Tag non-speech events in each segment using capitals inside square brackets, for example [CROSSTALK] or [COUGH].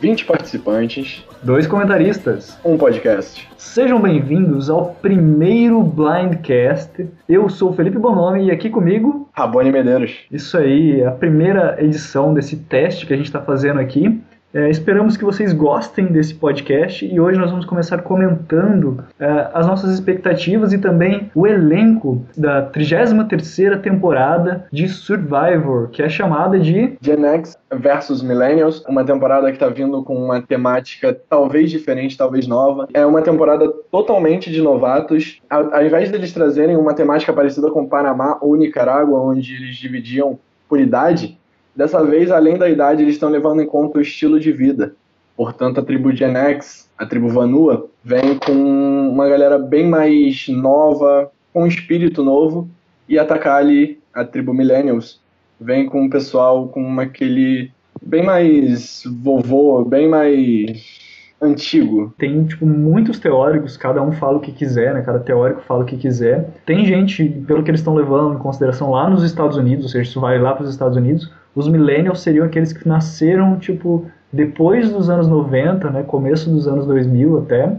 20 participantes, dois comentaristas, um podcast. Sejam bem-vindos ao primeiro Blindcast. Eu sou o Felipe Bonomi e aqui comigo. Rabone Medeiros. Isso aí, a primeira edição desse teste que a gente está fazendo aqui. É, esperamos que vocês gostem desse podcast e hoje nós vamos começar comentando é, as nossas expectativas e também o elenco da 33ª temporada de Survivor, que é chamada de Gen X versus Millennials, uma temporada que está vindo com uma temática talvez diferente, talvez nova. É uma temporada totalmente de novatos. Ao, ao invés deles trazerem uma temática parecida com Panamá ou Nicarágua, onde eles dividiam por idade, Dessa vez, além da idade, eles estão levando em conta o estilo de vida. Portanto, a tribo Gen X, a tribo Vanua, vem com uma galera bem mais nova, com um espírito novo, e atacar ali a tribo Millennials vem com um pessoal com aquele bem mais vovô, bem mais antigo. Tem, tipo, muitos teóricos, cada um fala o que quiser, né? Cada teórico fala o que quiser. Tem gente, pelo que eles estão levando em consideração lá nos Estados Unidos, ou seja, isso vai lá para os Estados Unidos, os millennials seriam aqueles que nasceram, tipo, depois dos anos 90, né? Começo dos anos 2000 até.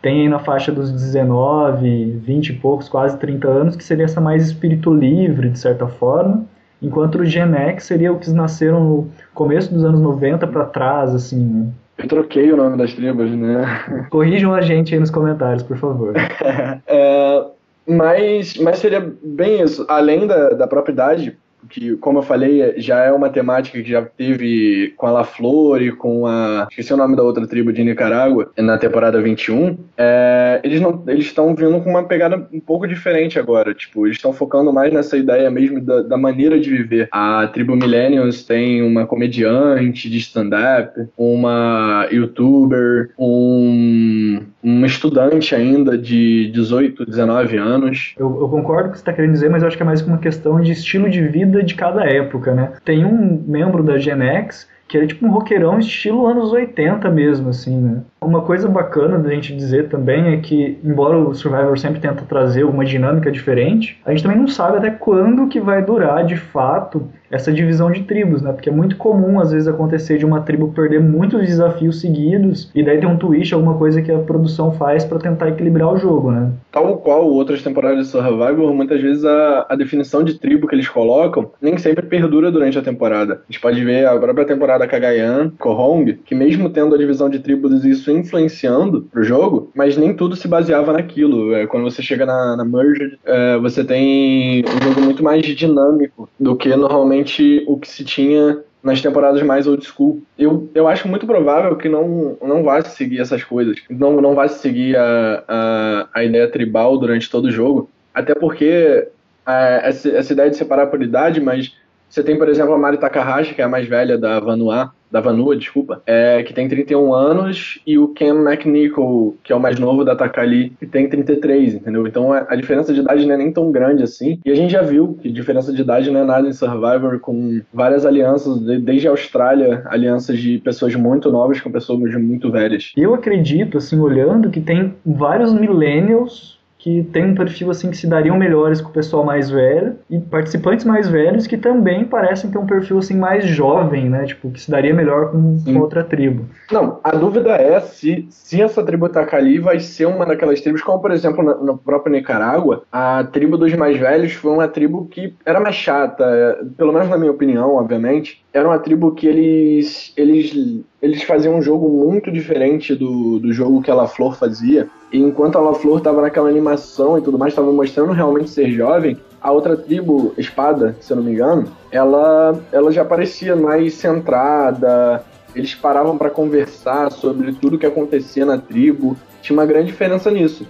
Tem aí na faixa dos 19, 20 e poucos, quase 30 anos, que seria essa mais espírito livre, de certa forma enquanto o Gen X seria o que nasceram no começo dos anos 90 para trás, assim, né? Eu troquei o nome das tribos, né? [LAUGHS] Corrijam a gente aí nos comentários, por favor. [LAUGHS] é, mas, mas seria bem isso. Além da, da propriedade, que, como eu falei, já é uma temática que já teve com a La Flor e com a. Esqueci o nome da outra tribo de Nicarágua, na temporada 21. É, eles não eles estão vindo com uma pegada um pouco diferente agora. Tipo, eles estão focando mais nessa ideia mesmo da, da maneira de viver. A tribo Millennials tem uma comediante de stand-up, uma youtuber, um, um estudante ainda de 18, 19 anos. Eu, eu concordo com o que você está querendo dizer, mas eu acho que é mais uma questão de estilo de vida de cada época, né? Tem um membro da Gen X que era tipo um roqueirão estilo anos 80 mesmo, assim, né? Uma coisa bacana da gente dizer também é que, embora o Survivor sempre tenta trazer uma dinâmica diferente, a gente também não sabe até quando que vai durar, de fato, essa divisão de tribos, né? Porque é muito comum, às vezes, acontecer de uma tribo perder muitos desafios seguidos e daí tem um twist, alguma coisa que a produção faz para tentar equilibrar o jogo, né? Tal qual outras temporadas de Survivor, muitas vezes a, a definição de tribo que eles colocam nem sempre perdura durante a temporada. A gente pode ver a própria temporada Kagayan, Kohong, que mesmo tendo a divisão de tribos isso influenciando pro jogo, mas nem tudo se baseava naquilo. É, quando você chega na, na Merged, é, você tem um jogo muito mais dinâmico do que normalmente o que se tinha nas temporadas mais old school. Eu, eu acho muito provável que não, não vá se seguir essas coisas. Não, não vai se seguir a, a, a ideia tribal durante todo o jogo. Até porque a, essa, essa ideia de separar por idade, mas você tem, por exemplo, a Mari Takahashi, que é a mais velha da Vanua, da Vanua, desculpa, é, que tem 31 anos, e o Ken McNichol, que é o mais novo da Takali, que tem 33, entendeu? Então a, a, diferença de idade não é nem tão grande assim. E a gente já viu que diferença de idade não é nada em Survivor, com várias alianças, de, desde a Austrália, alianças de pessoas muito novas com pessoas muito velhas. Eu acredito, assim, olhando, que tem vários millennials que tem um perfil assim que se dariam melhores com o pessoal mais velho e participantes mais velhos que também parecem ter um perfil assim mais jovem, né? Tipo, que se daria melhor com, com outra tribo. Não, a dúvida é se, se essa tribo Takali vai ser uma daquelas tribos, como por exemplo no, no próprio Nicarágua, a tribo dos mais velhos foi uma tribo que era mais chata, pelo menos na minha opinião, obviamente. Era uma tribo que eles, eles eles faziam um jogo muito diferente do, do jogo que a La Flor fazia. E enquanto a La Flor estava naquela animação e tudo mais, estava mostrando realmente ser jovem, a outra tribo, Espada, se eu não me engano, ela, ela já parecia mais centrada. Eles paravam para conversar sobre tudo que acontecia na tribo. Tinha uma grande diferença nisso.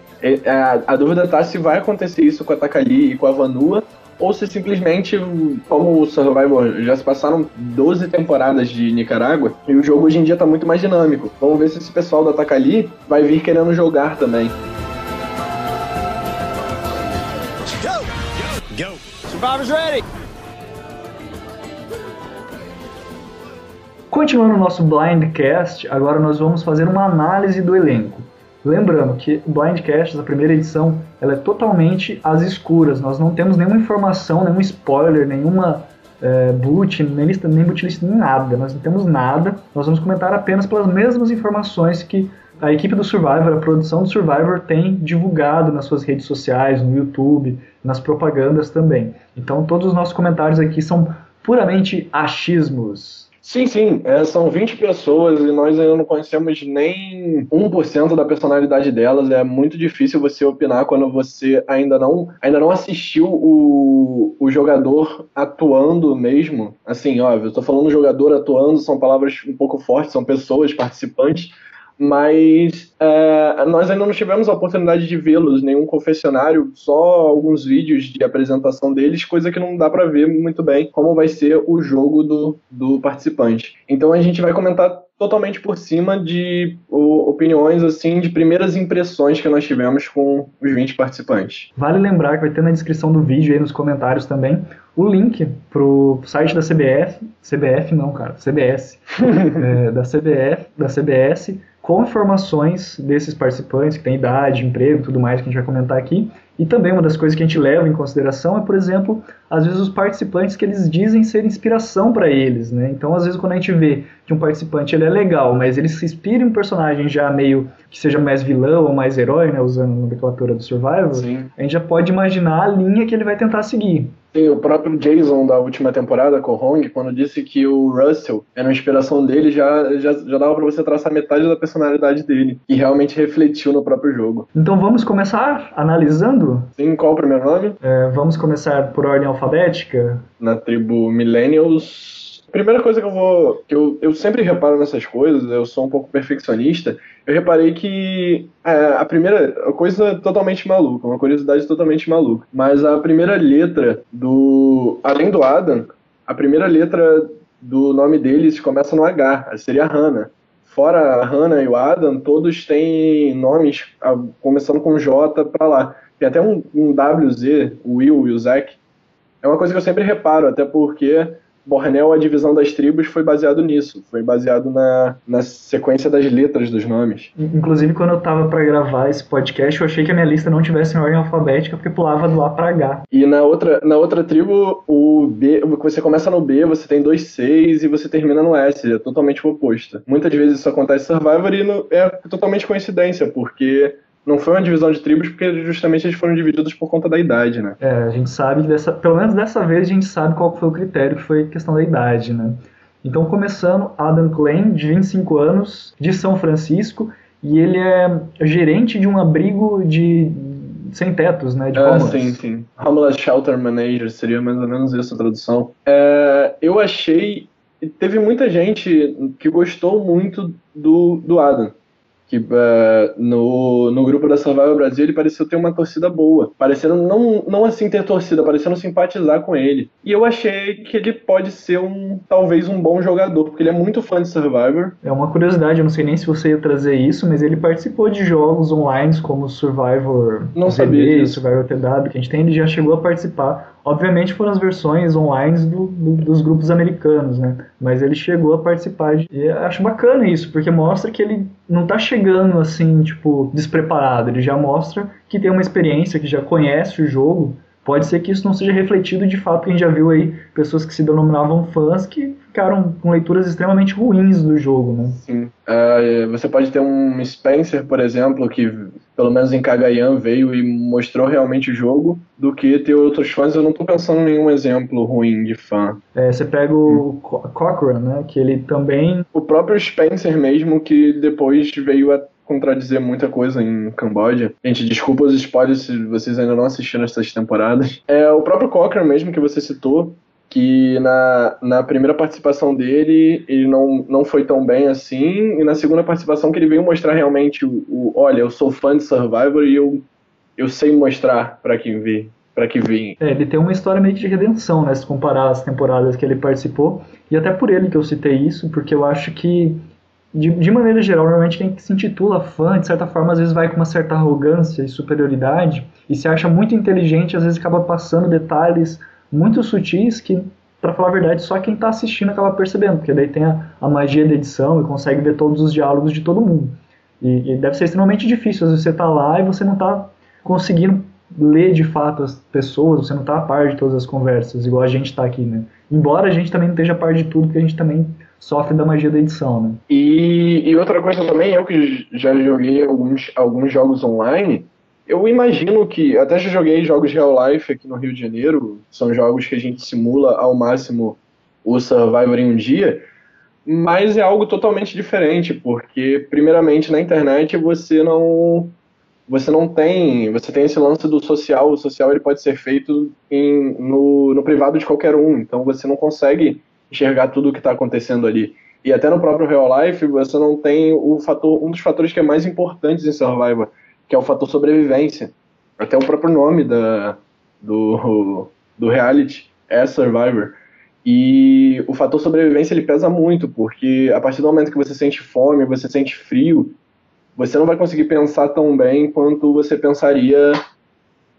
A, a dúvida tá se vai acontecer isso com a Takali e com a Vanua, ou se simplesmente, como o Survivor já se passaram 12 temporadas de Nicarágua, e o jogo hoje em dia está muito mais dinâmico. Vamos ver se esse pessoal da Takali vai vir querendo jogar também. Go! Go! Survivor's ready! Continuando o nosso Blindcast, agora nós vamos fazer uma análise do elenco. Lembrando que o Blindcast, a primeira edição, ela é totalmente às escuras. Nós não temos nenhuma informação, nenhum spoiler, nenhuma é, boot, nem lista, nem boot list, nem nada. Nós não temos nada. Nós vamos comentar apenas pelas mesmas informações que a equipe do Survivor, a produção do Survivor tem divulgado nas suas redes sociais, no YouTube, nas propagandas também. Então todos os nossos comentários aqui são puramente achismos. Sim, sim. É, são 20 pessoas e nós ainda não conhecemos nem 1% da personalidade delas. É muito difícil você opinar quando você ainda não, ainda não assistiu o, o jogador atuando mesmo. Assim, óbvio, eu estou falando jogador atuando, são palavras um pouco fortes, são pessoas, participantes mas é, nós ainda não tivemos a oportunidade de vê-los, nenhum confessionário, só alguns vídeos de apresentação deles, coisa que não dá para ver muito bem como vai ser o jogo do, do participante. Então a gente vai comentar totalmente por cima de opiniões assim de primeiras impressões que nós tivemos com os 20 participantes. Vale lembrar que vai ter na descrição do vídeo aí nos comentários também o link pro site da CBF, CBF não, cara, CBS, [LAUGHS] é, da CBF, da CBS com informações desses participantes, que têm idade, emprego tudo mais que a gente vai comentar aqui. E também uma das coisas que a gente leva em consideração é, por exemplo, às vezes os participantes que eles dizem ser inspiração para eles, né? Então, às vezes quando a gente vê que um participante ele é legal, mas ele se inspira em um personagem já meio que seja mais vilão ou mais herói, né, usando a nomenclatura do Survival, Sim. a gente já pode imaginar a linha que ele vai tentar seguir. Sim, o próprio Jason da última temporada, com Hong, quando disse que o Russell era uma inspiração dele, já, já, já dava para você traçar metade da personalidade dele, e realmente refletiu no próprio jogo. Então vamos começar analisando? Sim, qual o primeiro nome? É, vamos começar por ordem alfabética? Na tribo Millennials, Primeira coisa que eu vou. que eu, eu sempre reparo nessas coisas, eu sou um pouco perfeccionista. Eu reparei que é, a primeira coisa totalmente maluca, uma curiosidade totalmente maluca. Mas a primeira letra do. Além do Adam, a primeira letra do nome deles começa no H, seria Hannah. Fora a Hannah e o Adam, todos têm nomes começando com J para lá. Tem até um, um WZ, o Will e o Zack. É uma coisa que eu sempre reparo, até porque Bornel, a divisão das tribos, foi baseado nisso. Foi baseado na, na sequência das letras dos nomes. Inclusive, quando eu tava para gravar esse podcast, eu achei que a minha lista não tivesse em ordem alfabética, porque pulava do A para H. E na outra, na outra tribo, o B, você começa no B, você tem dois Cs e você termina no S. É totalmente o oposto. Muitas vezes isso acontece em Survivor e no, é totalmente coincidência, porque não foi uma divisão de tribos porque justamente eles foram divididos por conta da idade, né? É, a gente sabe que dessa, pelo menos dessa vez a gente sabe qual foi o critério, que foi a questão da idade, né? Então, começando, Adam Klein, de 25 anos, de São Francisco, e ele é gerente de um abrigo de sem tetos, né? De ah, sim, sim. Homeless Shelter Manager seria mais ou menos essa a tradução. É, eu achei. Teve muita gente que gostou muito do, do Adam que uh, no, no grupo da Survival Brasil ele pareceu ter uma torcida boa, parecendo não, não assim ter torcida, parecendo simpatizar com ele. E eu achei que ele pode ser um talvez um bom jogador, porque ele é muito fã de Survivor. É uma curiosidade, eu não sei nem se você ia trazer isso, mas ele participou de jogos online como Survivor não sabia Survivor TW, que a gente tem, ele já chegou a participar. Obviamente foram as versões online do, do, dos grupos americanos, né? Mas ele chegou a participar de... E acho bacana isso, porque mostra que ele não tá chegando assim, tipo, despreparado. Ele já mostra que tem uma experiência, que já conhece o jogo. Pode ser que isso não seja refletido de fato, que a gente já viu aí pessoas que se denominavam fãs que ficaram com leituras extremamente ruins do jogo, né? Sim. Uh, você pode ter um Spencer, por exemplo, que pelo menos em Kagayan veio e mostrou realmente o jogo, do que ter outros fãs. Eu não estou pensando em nenhum exemplo ruim de fã. É, você pega o Cochrane, né? Que ele também. O próprio Spencer mesmo, que depois veio a contradizer muita coisa em Camboja. Gente, desculpa os spoilers se vocês ainda não assistiram essas temporadas. É o próprio Cochrane mesmo que você citou, que na, na primeira participação dele ele não, não foi tão bem assim, e na segunda participação que ele veio mostrar realmente o, o olha, eu sou fã de Survivor e eu, eu sei mostrar para quem vê, para que vem. É, ele tem uma história meio de redenção, né, se comparar as temporadas que ele participou, e até por ele que eu citei isso, porque eu acho que de, de maneira geral, normalmente quem se intitula fã, de certa forma, às vezes vai com uma certa arrogância e superioridade e se acha muito inteligente, às vezes acaba passando detalhes muito sutis que, para falar a verdade, só quem está assistindo acaba percebendo, porque daí tem a, a, magia da edição e consegue ver todos os diálogos de todo mundo. E, e deve ser extremamente difícil, às vezes você está lá e você não está conseguindo lê de fato as pessoas, você não está a par de todas as conversas, igual a gente está aqui, né? Embora a gente também não esteja a par de tudo, porque a gente também sofre da magia da edição, né? E, e outra coisa também, eu que já joguei alguns, alguns jogos online, eu imagino que, até já joguei jogos real life aqui no Rio de Janeiro, são jogos que a gente simula ao máximo o Survivor em um dia, mas é algo totalmente diferente, porque primeiramente na internet você não você não tem, você tem esse lance do social, o social ele pode ser feito em, no, no privado de qualquer um, então você não consegue enxergar tudo o que está acontecendo ali. E até no próprio real life você não tem o fator, um dos fatores que é mais importantes em Survivor, que é o fator sobrevivência. Até o próprio nome da, do, do reality é Survivor. E o fator sobrevivência ele pesa muito, porque a partir do momento que você sente fome, você sente frio, você não vai conseguir pensar tão bem quanto você pensaria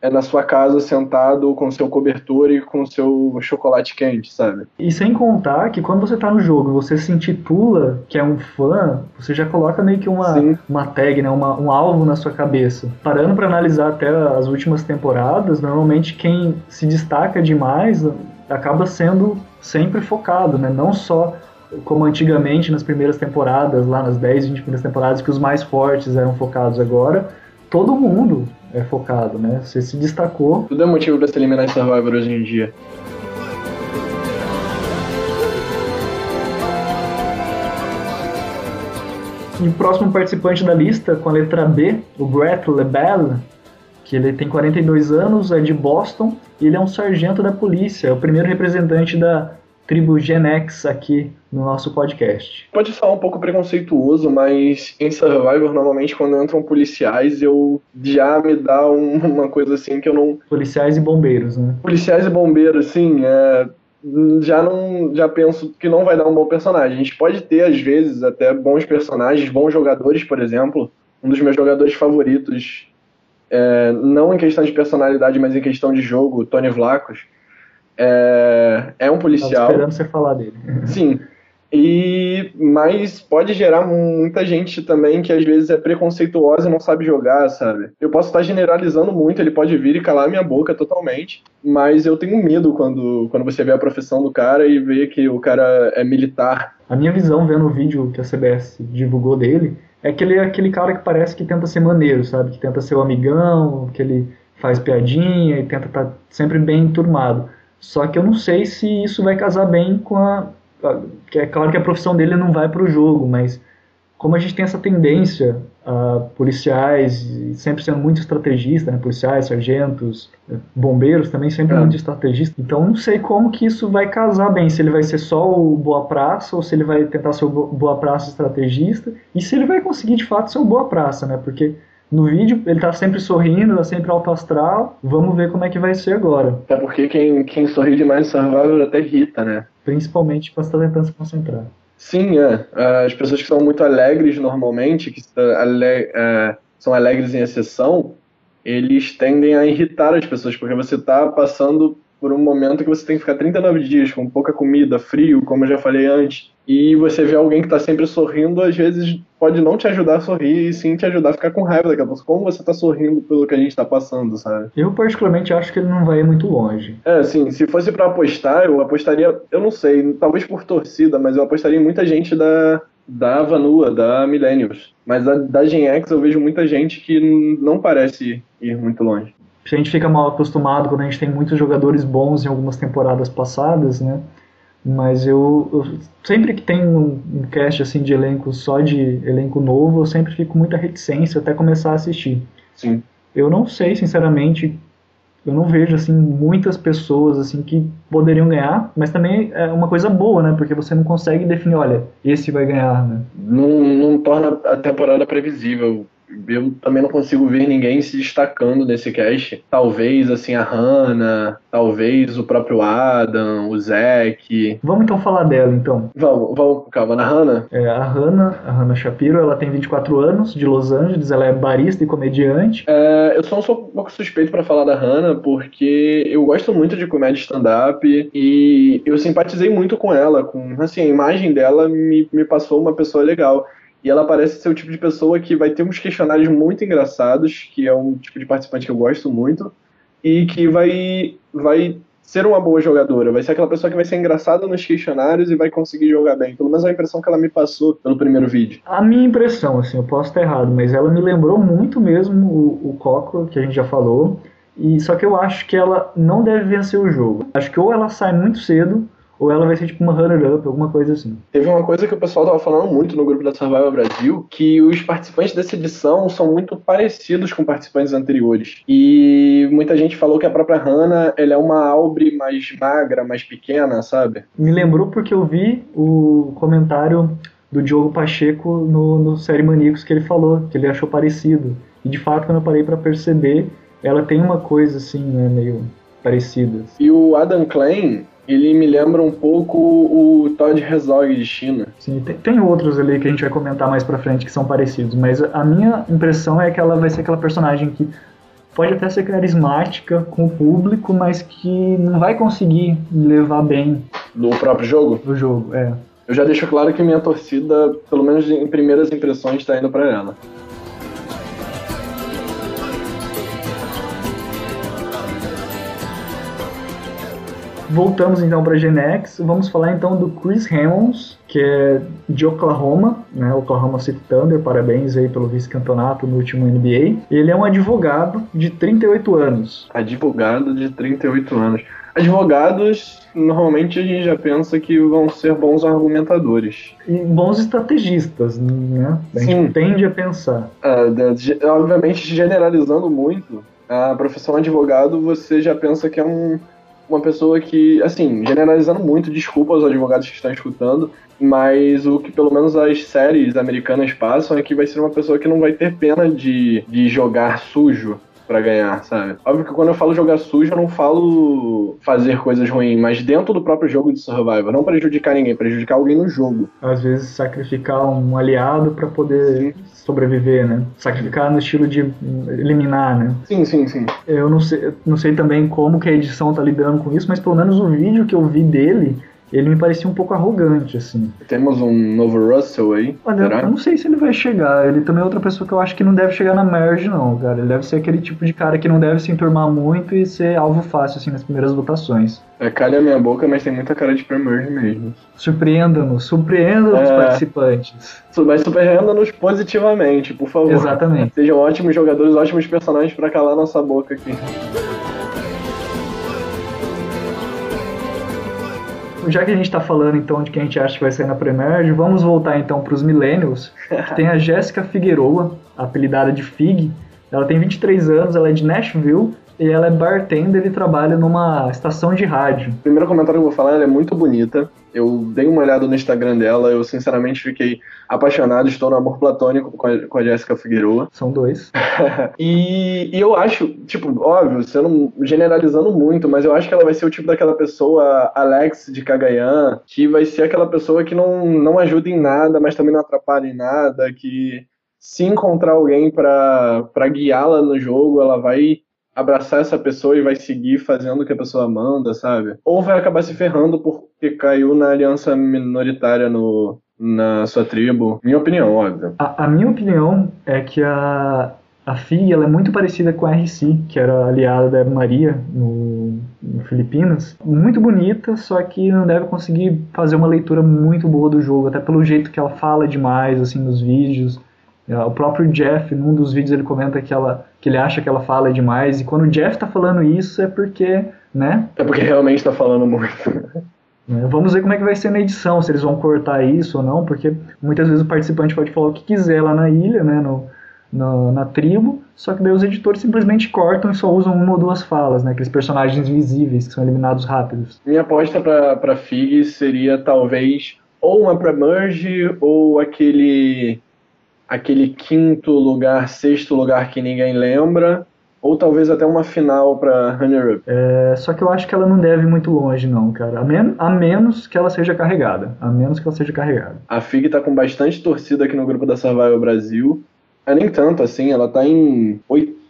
é na sua casa sentado com seu cobertor e com seu chocolate quente, sabe? E sem contar que quando você tá no jogo, você se intitula que é um fã, você já coloca meio que uma, uma tag, né, uma, um alvo na sua cabeça. Parando para analisar até as últimas temporadas, normalmente quem se destaca demais acaba sendo sempre focado, né? Não só como antigamente nas primeiras temporadas, lá nas 10, 20 primeiras temporadas, que os mais fortes eram focados agora, todo mundo é focado, né? Você se destacou. Tudo é motivo para se eliminar em Survivor hoje em dia. E o próximo participante da lista, com a letra B, o Brett LeBel, que ele tem 42 anos, é de Boston, e ele é um sargento da polícia, é o primeiro representante da tribo Gen X aqui no nosso podcast. Pode soar um pouco preconceituoso, mas em Survivor, normalmente, quando entram policiais, eu já me dá um, uma coisa assim que eu não. Policiais e bombeiros, né? Policiais e bombeiros, sim. É... Já não, já penso que não vai dar um bom personagem. A gente pode ter às vezes até bons personagens, bons jogadores, por exemplo. Um dos meus jogadores favoritos, é, não em questão de personalidade, mas em questão de jogo, Tony Vlacos é, é um policial. Tava esperando você falar dele. Sim. E mas pode gerar muita gente também que às vezes é preconceituosa e não sabe jogar, sabe? Eu posso estar generalizando muito, ele pode vir e calar minha boca totalmente, mas eu tenho medo quando, quando você vê a profissão do cara e vê que o cara é militar. A minha visão vendo o vídeo que a CBS divulgou dele é que ele é aquele cara que parece que tenta ser maneiro, sabe? Que tenta ser o amigão, que ele faz piadinha e tenta estar tá sempre bem enturmado. Só que eu não sei se isso vai casar bem com a. que é claro que a profissão dele não vai para o jogo, mas como a gente tem essa tendência, uh, policiais sempre sendo muito estrategistas, né? policiais, sargentos, bombeiros também sempre é. muito estrategistas. Então não sei como que isso vai casar bem, se ele vai ser só o boa praça ou se ele vai tentar ser o boa praça estrategista e se ele vai conseguir de fato ser o boa praça, né? Porque no vídeo, ele tá sempre sorrindo, tá sempre alto astral. Vamos ver como é que vai ser agora. Até porque quem, quem sorri demais no Survivor até irrita, né? Principalmente quando você tá tentando se concentrar. Sim, é. As pessoas que são muito alegres normalmente, que é, são alegres em exceção, eles tendem a irritar as pessoas, porque você tá passando por um momento que você tem que ficar 39 dias com pouca comida, frio, como eu já falei antes, e você vê alguém que está sempre sorrindo, às vezes pode não te ajudar a sorrir e sim te ajudar a ficar com raiva daquela pessoa. Como você está sorrindo pelo que a gente está passando, sabe? Eu particularmente acho que ele não vai muito longe. É, sim. Se fosse para apostar, eu apostaria, eu não sei, talvez por torcida, mas eu apostaria em muita gente da da Vanua, da Millennials. Mas da, da Gen X eu vejo muita gente que não parece ir muito longe a gente fica mal acostumado quando a gente tem muitos jogadores bons em algumas temporadas passadas, né? Mas eu, eu sempre que tem um, um, cast assim de elenco só de elenco novo, eu sempre fico com muita reticência até começar a assistir. Sim. Eu não sei, sinceramente, eu não vejo assim muitas pessoas assim que poderiam ganhar, mas também é uma coisa boa, né? Porque você não consegue definir, olha, esse vai ganhar, né? Não, não torna a temporada previsível eu também não consigo ver ninguém se destacando nesse cast. Talvez, assim, a Hannah, talvez o próprio Adam, o Zack. Vamos então falar dela, então. Vamos, vamos, calma, na Hannah? É, a Hannah, a Hannah Shapiro, ela tem 24 anos, de Los Angeles, ela é barista e comediante. É, eu sou um pouco suspeito para falar da Hannah, porque eu gosto muito de comédia stand-up e eu simpatizei muito com ela, com, assim, a imagem dela me, me passou uma pessoa legal. E ela parece ser o tipo de pessoa que vai ter uns questionários muito engraçados, que é um tipo de participante que eu gosto muito, e que vai, vai ser uma boa jogadora. Vai ser aquela pessoa que vai ser engraçada nos questionários e vai conseguir jogar bem. Pelo menos a impressão que ela me passou pelo primeiro vídeo. A minha impressão, assim, eu posso estar errado, mas ela me lembrou muito mesmo o, o Coco, que a gente já falou. E só que eu acho que ela não deve vencer o jogo. Acho que ou ela sai muito cedo, ou ela vai ser tipo uma runner-up, alguma coisa assim. Teve uma coisa que o pessoal tava falando muito no grupo da Survival Brasil, que os participantes dessa edição são muito parecidos com participantes anteriores. E muita gente falou que a própria Hannah, ela é uma Aubrey mais magra, mais pequena, sabe? Me lembrou porque eu vi o comentário do Diogo Pacheco no, no Série Maníacos que ele falou, que ele achou parecido. E de fato, quando eu parei para perceber, ela tem uma coisa assim, né, meio parecida. E o Adam Klein, ele me lembra um pouco o Todd Herzog de China. Sim, tem, tem, outros ali que a gente vai comentar mais pra frente que são parecidos, mas a minha impressão é que ela vai ser aquela personagem que pode até ser carismática com o público, mas que não vai conseguir levar bem do próprio jogo. Do jogo, é. Eu já deixo claro que minha torcida, pelo menos em primeiras impressões, está indo para ela. Voltamos então para Genex. Vamos falar então do Chris Hammonds, que é de Oklahoma, né? Oklahoma City Thunder. Parabéns aí pelo vice-campeonato no último NBA. Ele é um advogado de 38 anos. Advogado de 38 anos. Advogados, normalmente a gente já pensa que vão ser bons argumentadores. E bons estrategistas, né? A gente Sim. tende a pensar. Uh, obviamente, generalizando muito, a profissão advogado você já pensa que é um uma pessoa que, assim, generalizando muito, desculpa aos advogados que estão escutando, mas o que pelo menos as séries americanas passam é que vai ser uma pessoa que não vai ter pena de, de jogar sujo para ganhar, sabe? Óbvio que quando eu falo jogar sujo, eu não falo fazer coisas ruins, mas dentro do próprio jogo de Survivor, não prejudicar ninguém, prejudicar alguém no jogo. Às vezes sacrificar um aliado para poder sim. sobreviver, né? Sacrificar no estilo de eliminar, né? Sim, sim, sim. Eu não sei, não sei também como que a edição tá lidando com isso, mas pelo menos o vídeo que eu vi dele ele me parecia um pouco arrogante, assim. Temos um novo Russell aí? Olha, será? eu não sei se ele vai chegar. Ele também é outra pessoa que eu acho que não deve chegar na merge, não, cara. Ele deve ser aquele tipo de cara que não deve se enturmar muito e ser alvo fácil, assim, nas primeiras votações. É, calha a minha boca, mas tem muita cara de pre-merge mesmo. Surpreenda-nos, surpreenda é... os participantes. Mas surpreenda-nos positivamente, por favor. Exatamente. Sejam ótimos jogadores, ótimos personagens para calar nossa boca aqui. Já que a gente está falando então de quem a gente acha que vai sair na Premier, vamos voltar então para os Millennials. [LAUGHS] Tem a Jéssica Figueroa, apelidada de Fig. Ela tem 23 anos, ela é de Nashville e ela é bartender e trabalha numa estação de rádio. O primeiro comentário que eu vou falar, ela é muito bonita. Eu dei uma olhada no Instagram dela, eu sinceramente fiquei apaixonado, estou no amor platônico com a, com a Jéssica Figueroa. São dois. [LAUGHS] e, e, eu acho, tipo, óbvio, sendo generalizando muito, mas eu acho que ela vai ser o tipo daquela pessoa, Alex de Cagayan, que vai ser aquela pessoa que não, não ajuda em nada, mas também não atrapalha em nada, que se encontrar alguém para guiá-la no jogo, ela vai abraçar essa pessoa e vai seguir fazendo o que a pessoa manda, sabe? Ou vai acabar se ferrando porque caiu na aliança minoritária no, na sua tribo. Minha opinião, óbvio. A, a minha opinião é que a, a FIG ela é muito parecida com a RC, que era aliada da Maria no, no, Filipinas. Muito bonita, só que não deve conseguir fazer uma leitura muito boa do jogo, até pelo jeito que ela fala demais assim nos vídeos. É, o próprio Jeff, num dos vídeos, ele comenta que, ela, que ele acha que ela fala demais. E quando o Jeff tá falando isso, é porque, né? É porque realmente tá falando muito. É, vamos ver como é que vai ser na edição, se eles vão cortar isso ou não, porque muitas vezes o participante pode falar o que quiser lá na ilha, né, no, no, na tribo, só que daí os editores simplesmente cortam e só usam uma ou duas falas, né, aqueles personagens visíveis que são eliminados rápidos. Minha aposta para Fig seria talvez ou uma pre-merge ou aquele aquele quinto lugar, sexto lugar que ninguém lembra, ou talvez até uma final para Runner Up. É, só que eu acho que ela não deve ir muito longe, não, cara. A, men a menos que ela seja carregada. A menos que ela seja carregada. A FIG tá com bastante torcida aqui no grupo da Survival Brasil. É nem tanto assim, ela tá em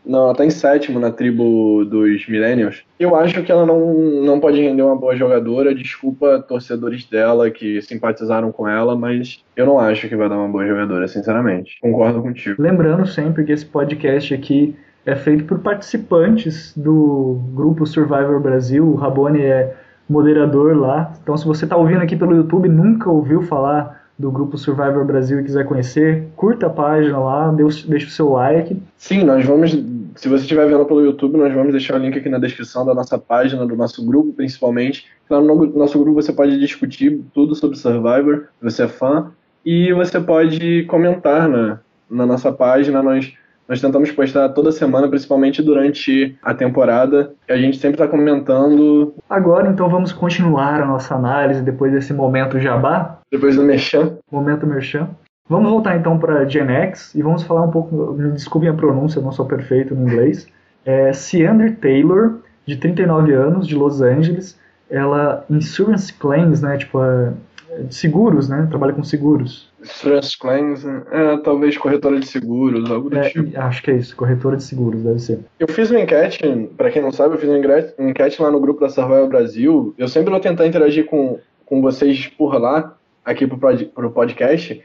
Não, ela tá em sétimo na tribo dos Millennials. Eu acho que ela não, não pode render uma boa jogadora. Desculpa, torcedores dela que simpatizaram com ela, mas eu não acho que vai dar uma boa jogadora, sinceramente. Concordo contigo. Lembrando sempre que esse podcast aqui é feito por participantes do grupo Survivor Brasil. O Rabone é moderador lá. Então, se você está ouvindo aqui pelo YouTube e nunca ouviu falar do grupo Survivor Brasil e quiser conhecer, curta a página lá, deixa o seu like. Sim, nós vamos. Se você estiver vendo pelo YouTube, nós vamos deixar o link aqui na descrição da nossa página, do nosso grupo, principalmente. Lá no nosso grupo você pode discutir tudo sobre Survivor, você é fã, e você pode comentar na, na nossa página. Nós nós tentamos postar toda semana, principalmente durante a temporada. E a gente sempre está comentando. Agora, então, vamos continuar a nossa análise depois desse momento jabá. Depois do Merchan. Momento Merchan. Vamos voltar então para Gen X e vamos falar um pouco. Me desculpem a pronúncia, eu não sou perfeito no inglês. É Ciander Taylor, de 39 anos, de Los Angeles. Ela, Insurance Claims, né? Tipo, é, de seguros, né? Trabalha com seguros. Stress Claims, é, talvez corretora de seguros, algo do é, tipo. Acho que é isso, corretora de seguros, deve ser. Eu fiz uma enquete, para quem não sabe, eu fiz uma enquete lá no grupo da Survival Brasil. Eu sempre vou tentar interagir com, com vocês por lá, aqui pro, pro podcast.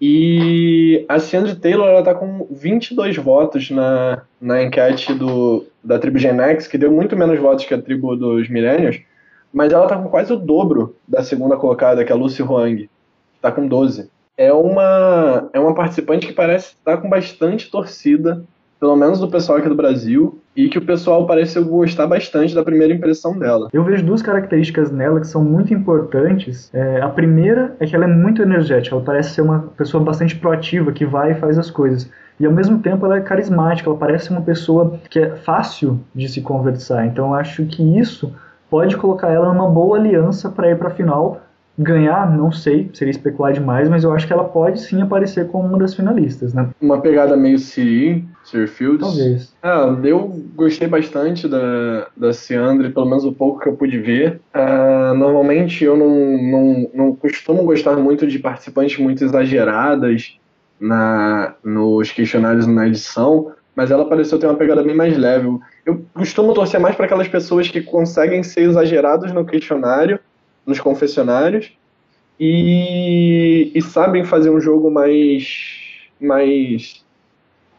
E a Ciandra Taylor ela tá com 22 votos na, na enquete do, da tribo Gen X, que deu muito menos votos que a tribo dos Millennials, mas ela tá com quase o dobro da segunda colocada, que é a Lucy Huang, tá com 12 é uma, é uma participante que parece estar com bastante torcida, pelo menos do pessoal aqui do Brasil, e que o pessoal parece gostar bastante da primeira impressão dela. Eu vejo duas características nela que são muito importantes. É, a primeira é que ela é muito energética, ela parece ser uma pessoa bastante proativa, que vai e faz as coisas. E ao mesmo tempo ela é carismática, ela parece uma pessoa que é fácil de se conversar. Então eu acho que isso pode colocar ela numa boa aliança para ir para a final, Ganhar, não sei, seria especular demais, mas eu acho que ela pode sim aparecer como uma das finalistas, né? Uma pegada meio Siri, Sir Fields. Talvez. Ah, eu gostei bastante da, da Ciandre, pelo menos o pouco que eu pude ver. Ah, normalmente eu não, não, não costumo gostar muito de participantes muito exageradas na, nos questionários na edição, mas ela pareceu ter uma pegada bem mais leve. Eu costumo torcer mais para aquelas pessoas que conseguem ser exagerados no questionário nos confessionários e, e sabem fazer um jogo mais mais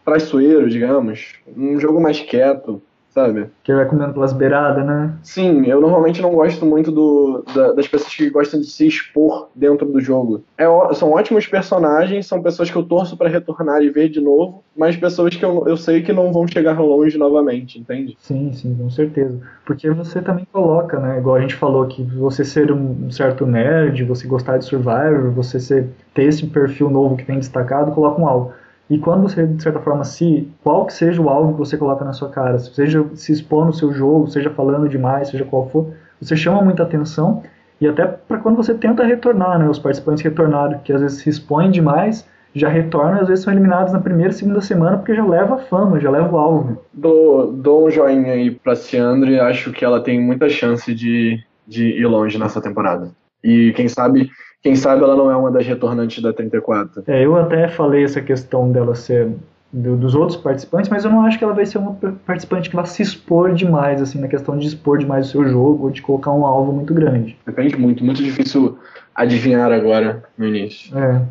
traiçoeiro, digamos, um jogo mais quieto, sabe? Que vai comendo pelas beiradas, né? Sim, eu normalmente não gosto muito do, da, das pessoas que gostam de se expor dentro do jogo. É, são ótimos personagens, são pessoas que eu torço para retornar e ver de novo, mas pessoas que eu, eu sei que não vão chegar longe novamente, entende? Sim, sim, com certeza. Porque você também coloca, né? Igual a gente falou que você ser um certo nerd, você gostar de Survivor, você ser, ter esse perfil novo que tem destacado, coloca um alvo. E quando você, de certa forma, se qual que seja o alvo que você coloca na sua cara, seja se expor no seu jogo, seja falando demais, seja qual for, você chama muita atenção e até para quando você tenta retornar, né, os participantes retornaram, que às vezes se expõem demais, já retornam, às vezes são eliminados na primeira, segunda semana porque já leva a fama, já leva o alvo. Dou, dou um joinha aí pra Ciandre, acho que ela tem muita chance de, de ir longe nessa temporada. E quem sabe quem sabe ela não é uma das retornantes da 34. É, eu até falei essa questão dela ser do, dos outros participantes, mas eu não acho que ela vai ser uma participante que vai se expor demais, assim, na questão de expor demais o seu jogo ou de colocar um alvo muito grande. Depende muito, muito difícil adivinhar agora no início. É,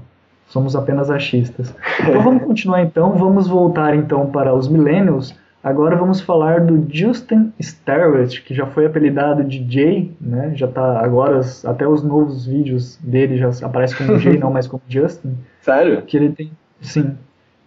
somos apenas achistas. então vamos continuar então, vamos voltar então para os Millennials, Agora vamos falar do Justin Starrett, que já foi apelidado de Jay, né? Já tá agora até os novos vídeos dele já aparece como Jay, [LAUGHS] não mais como Justin. Sério? Que ele tem, sim.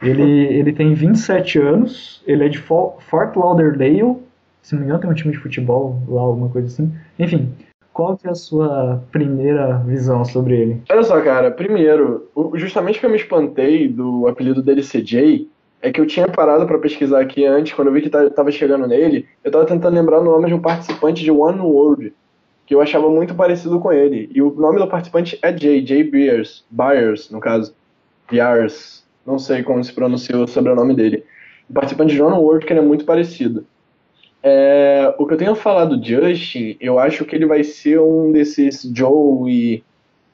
Ele ele tem 27 anos, ele é de Fort Lauderdale, se não me engano tem um time de futebol lá, alguma coisa assim. Enfim, qual que é a sua primeira visão sobre ele? Olha só, cara, primeiro, justamente que eu me espantei do apelido dele ser Jay, é que eu tinha parado para pesquisar aqui antes, quando eu vi que tava chegando nele, eu tava tentando lembrar o nome de um participante de One World, que eu achava muito parecido com ele. E o nome do participante é Jay, Jay Beers, Byers, no caso. Byers, não sei como se pronuncia o sobrenome dele. O participante de One World, que ele é muito parecido. É, o que eu tenho falado do Justin, eu acho que ele vai ser um desses Joe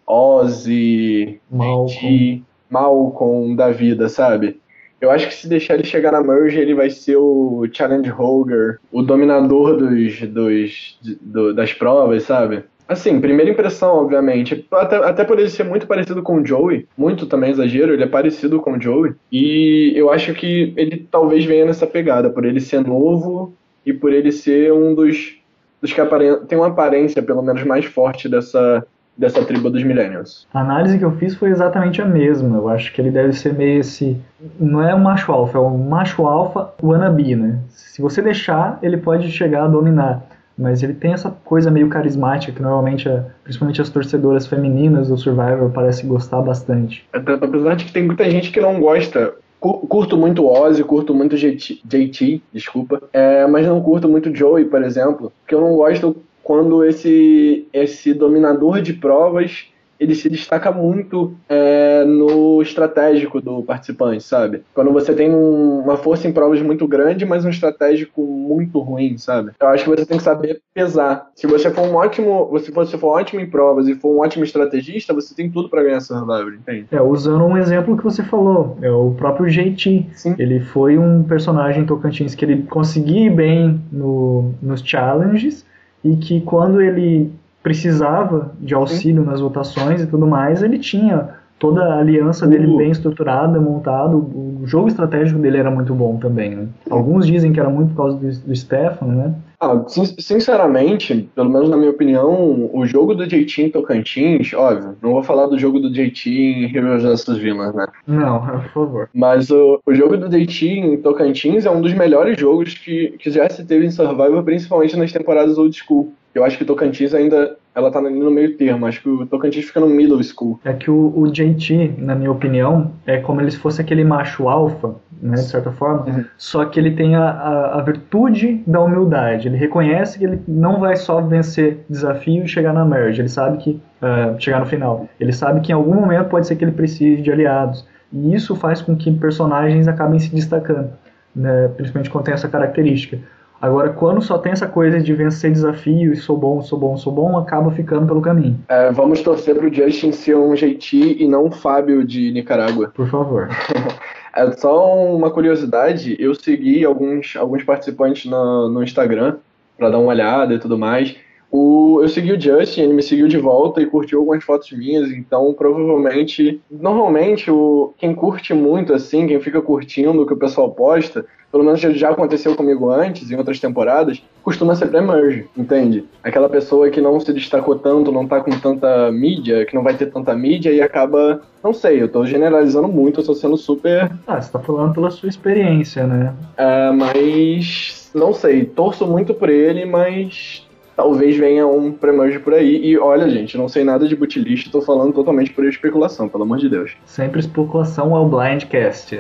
Ozzy, Malcolm. Malcolm da vida, sabe? Eu acho que se deixar ele chegar na Merge, ele vai ser o Challenge Holger, o dominador dos, dos, do, das provas, sabe? Assim, primeira impressão, obviamente. Até, até por ele ser muito parecido com o Joey, muito também exagero, ele é parecido com o Joey. E eu acho que ele talvez venha nessa pegada, por ele ser novo e por ele ser um dos, dos que tem uma aparência, pelo menos, mais forte dessa, dessa tribo dos Millennials. A análise que eu fiz foi exatamente a mesma. Eu acho que ele deve ser meio esse. Não é um macho alfa, é um macho alfa wannabe, né? Se você deixar, ele pode chegar a dominar mas ele tem essa coisa meio carismática que normalmente, é, principalmente as torcedoras femininas do Survivor parecem gostar bastante. Apesar de que tem muita gente que não gosta. Curto muito Ozzy, curto muito JT, JT desculpa, é, mas não curto muito Joey, por exemplo, porque eu não gosto quando esse, esse dominador de provas ele se destaca muito é, no estratégico do participante, sabe? Quando você tem um, uma força em provas muito grande, mas um estratégico muito ruim, sabe? Eu acho que você tem que saber pesar. Se você for um ótimo, se você for ótimo em provas e for um ótimo estrategista, você tem tudo para ganhar Survivor, entende? É, usando um exemplo que você falou, é o próprio. Sim. Ele foi um personagem Tocantins que ele conseguia ir bem no, nos challenges e que quando ele precisava de auxílio nas votações e tudo mais, ele tinha toda a aliança dele bem estruturada, montado. O jogo estratégico dele era muito bom também. Né? Alguns dizem que era muito por causa do, do Stefano, né? Ah, sinceramente, pelo menos na minha opinião, o jogo do JT em Tocantins, óbvio, não vou falar do jogo do JT em Heroes vs Villains, né? Não, [LAUGHS] por favor. Mas o, o jogo do JT em Tocantins é um dos melhores jogos que, que já se teve em Survivor, principalmente nas temporadas old school. Eu acho que Tocantins ainda ela tá no meio termo. Acho que o Tocantins fica no middle school. É que o, o JT, na minha opinião, é como ele se fosse aquele macho alfa, né, de certa forma, uhum. só que ele tem a, a, a, virtude da humildade. Ele reconhece que ele não vai só vencer desafio e chegar na merge. Ele sabe que uh, chegar no final. Ele sabe que em algum momento pode ser que ele precise de aliados. E isso faz com que personagens acabem se destacando, né, principalmente quando tem essa característica. Agora, quando só tem essa coisa de vencer desafio e sou bom, sou bom, sou bom, acaba ficando pelo caminho. É, vamos torcer pro Justin ser um JT e não um Fábio de Nicarágua. Por favor. [LAUGHS] é só uma curiosidade, eu segui alguns, alguns participantes no, no Instagram para dar uma olhada e tudo mais. O, eu segui o Justin, ele me seguiu de volta e curtiu algumas fotos minhas, então provavelmente, normalmente, o, quem curte muito assim, quem fica curtindo o que o pessoal posta, pelo menos já aconteceu comigo antes, em outras temporadas, costuma ser pré-merge, entende? Aquela pessoa que não se destacou tanto, não tá com tanta mídia, que não vai ter tanta mídia e acaba. Não sei, eu tô generalizando muito, eu tô sendo super. Ah, você tá falando pela sua experiência, né? É, mas. Não sei, torço muito por ele, mas talvez venha um pré-merge por aí. E olha, gente, não sei nada de bootlist, tô falando totalmente por especulação, pelo amor de Deus. Sempre especulação ao blindcast.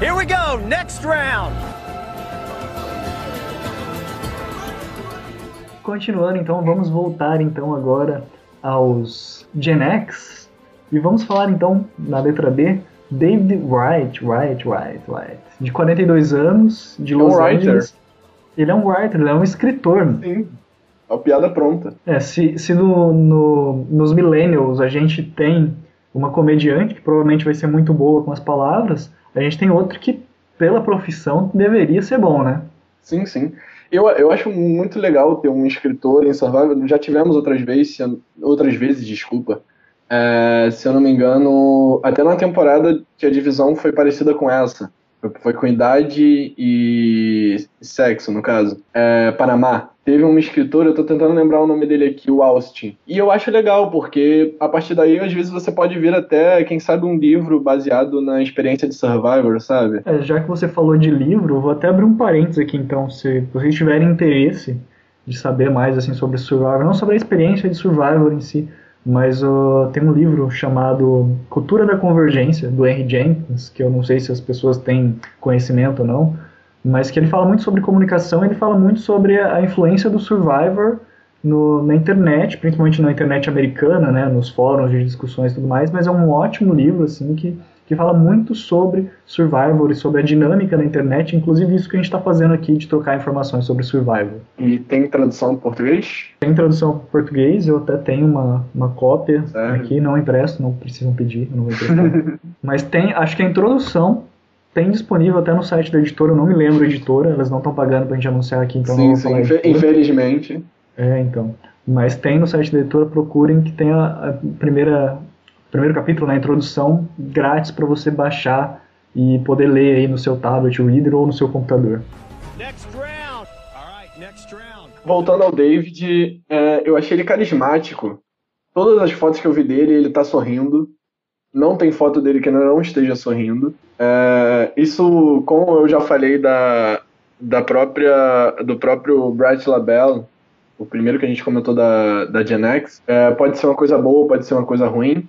Here we go, next round. Continuando, então, vamos voltar então agora aos Gen X e vamos falar então na letra B, David Wright, Wright, Wright, Wright, de 42 anos, de Los é um Angeles. Ele é um writer, ele é um escritor. Sim. A piada pronta. É, se, se no, no, nos Millennials a gente tem uma comediante que provavelmente vai ser muito boa com as palavras, a gente tem outro que, pela profissão, deveria ser bom, né? Sim, sim. Eu, eu acho muito legal ter um escritor em Survival. Já tivemos outras vezes, outras vezes, desculpa. É, se eu não me engano, até na temporada que a divisão foi parecida com essa. Foi com idade e sexo, no caso. É, Panamá. Teve um escritor, eu tô tentando lembrar o nome dele aqui, o Austin. E eu acho legal, porque a partir daí, às vezes, você pode vir até, quem sabe, um livro baseado na experiência de Survivor, sabe? É, já que você falou de livro, vou até abrir um parênteses aqui, então. Se vocês tiverem interesse de saber mais assim sobre Survivor, não sobre a experiência de Survivor em si, mas uh, tem um livro chamado Cultura da Convergência, do Henry Jenkins, que eu não sei se as pessoas têm conhecimento ou não, mas que ele fala muito sobre comunicação, ele fala muito sobre a influência do Survivor no, na internet, principalmente na internet americana, né, nos fóruns de discussões e tudo mais, mas é um ótimo livro, assim, que, que fala muito sobre Survivor e sobre a dinâmica da internet, inclusive isso que a gente está fazendo aqui de trocar informações sobre Survivor. E tem tradução em português? Tem tradução em português, eu até tenho uma, uma cópia Sério? aqui, não impresso, não precisam pedir, eu não vou emprestar. [LAUGHS] Mas tem, acho que a introdução tem disponível até no site da editora, eu não me lembro a editora, elas não estão pagando pra gente anunciar aqui, então sim, não vou sim, falar. Infelizmente. É, então. Mas tem no site da editora, procurem que tem a, a primeira primeiro capítulo, na introdução, grátis para você baixar e poder ler aí no seu tablet, o reader ou no seu computador. Voltando ao David, é, eu achei ele carismático. Todas as fotos que eu vi dele, ele tá sorrindo. Não tem foto dele que não esteja sorrindo. É, isso, como eu já falei da, da própria, do próprio Bright LaBelle, o primeiro que a gente comentou da, da Gen X, é, pode ser uma coisa boa, pode ser uma coisa ruim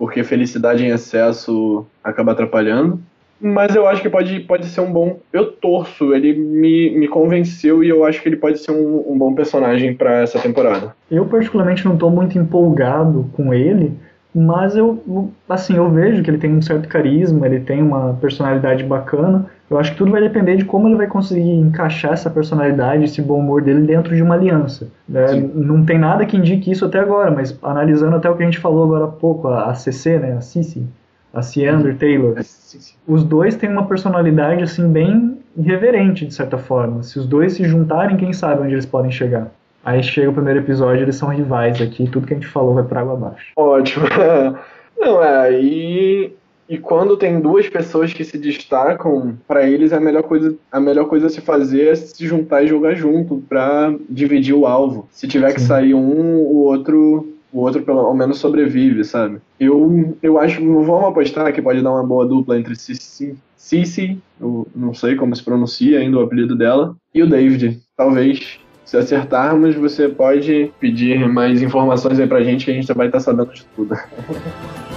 porque felicidade em excesso acaba atrapalhando. Mas eu acho que pode, pode ser um bom. Eu torço, ele me, me convenceu e eu acho que ele pode ser um, um bom personagem para essa temporada. Eu, particularmente, não estou muito empolgado com ele, mas eu, assim, eu vejo que ele tem um certo carisma, ele tem uma personalidade bacana. Eu acho que tudo vai depender de como ele vai conseguir encaixar essa personalidade, esse bom humor dele dentro de uma aliança. É, não tem nada que indique isso até agora, mas analisando até o que a gente falou agora há pouco, a, a CC, né, a Cici, a Ciander Taylor, é, os dois têm uma personalidade assim bem irreverente de certa forma. Se os dois se juntarem, quem sabe onde eles podem chegar. Aí chega o primeiro episódio, eles são rivais aqui, tudo que a gente falou vai para água abaixo. Ótimo. [LAUGHS] Não, é, e e quando tem duas pessoas que se destacam, para eles a melhor coisa a melhor coisa a se fazer é se juntar e jogar junto para dividir o alvo. Se tiver Sim. que sair um, o outro o outro pelo menos sobrevive, sabe? Eu, eu acho, vamos apostar que pode dar uma boa dupla entre Cici, Cici, eu não sei como se pronuncia ainda o apelido dela, e o David. Talvez, se acertarmos, você pode pedir mais informações aí pra gente que a gente vai estar tá sabendo de tudo. [LAUGHS]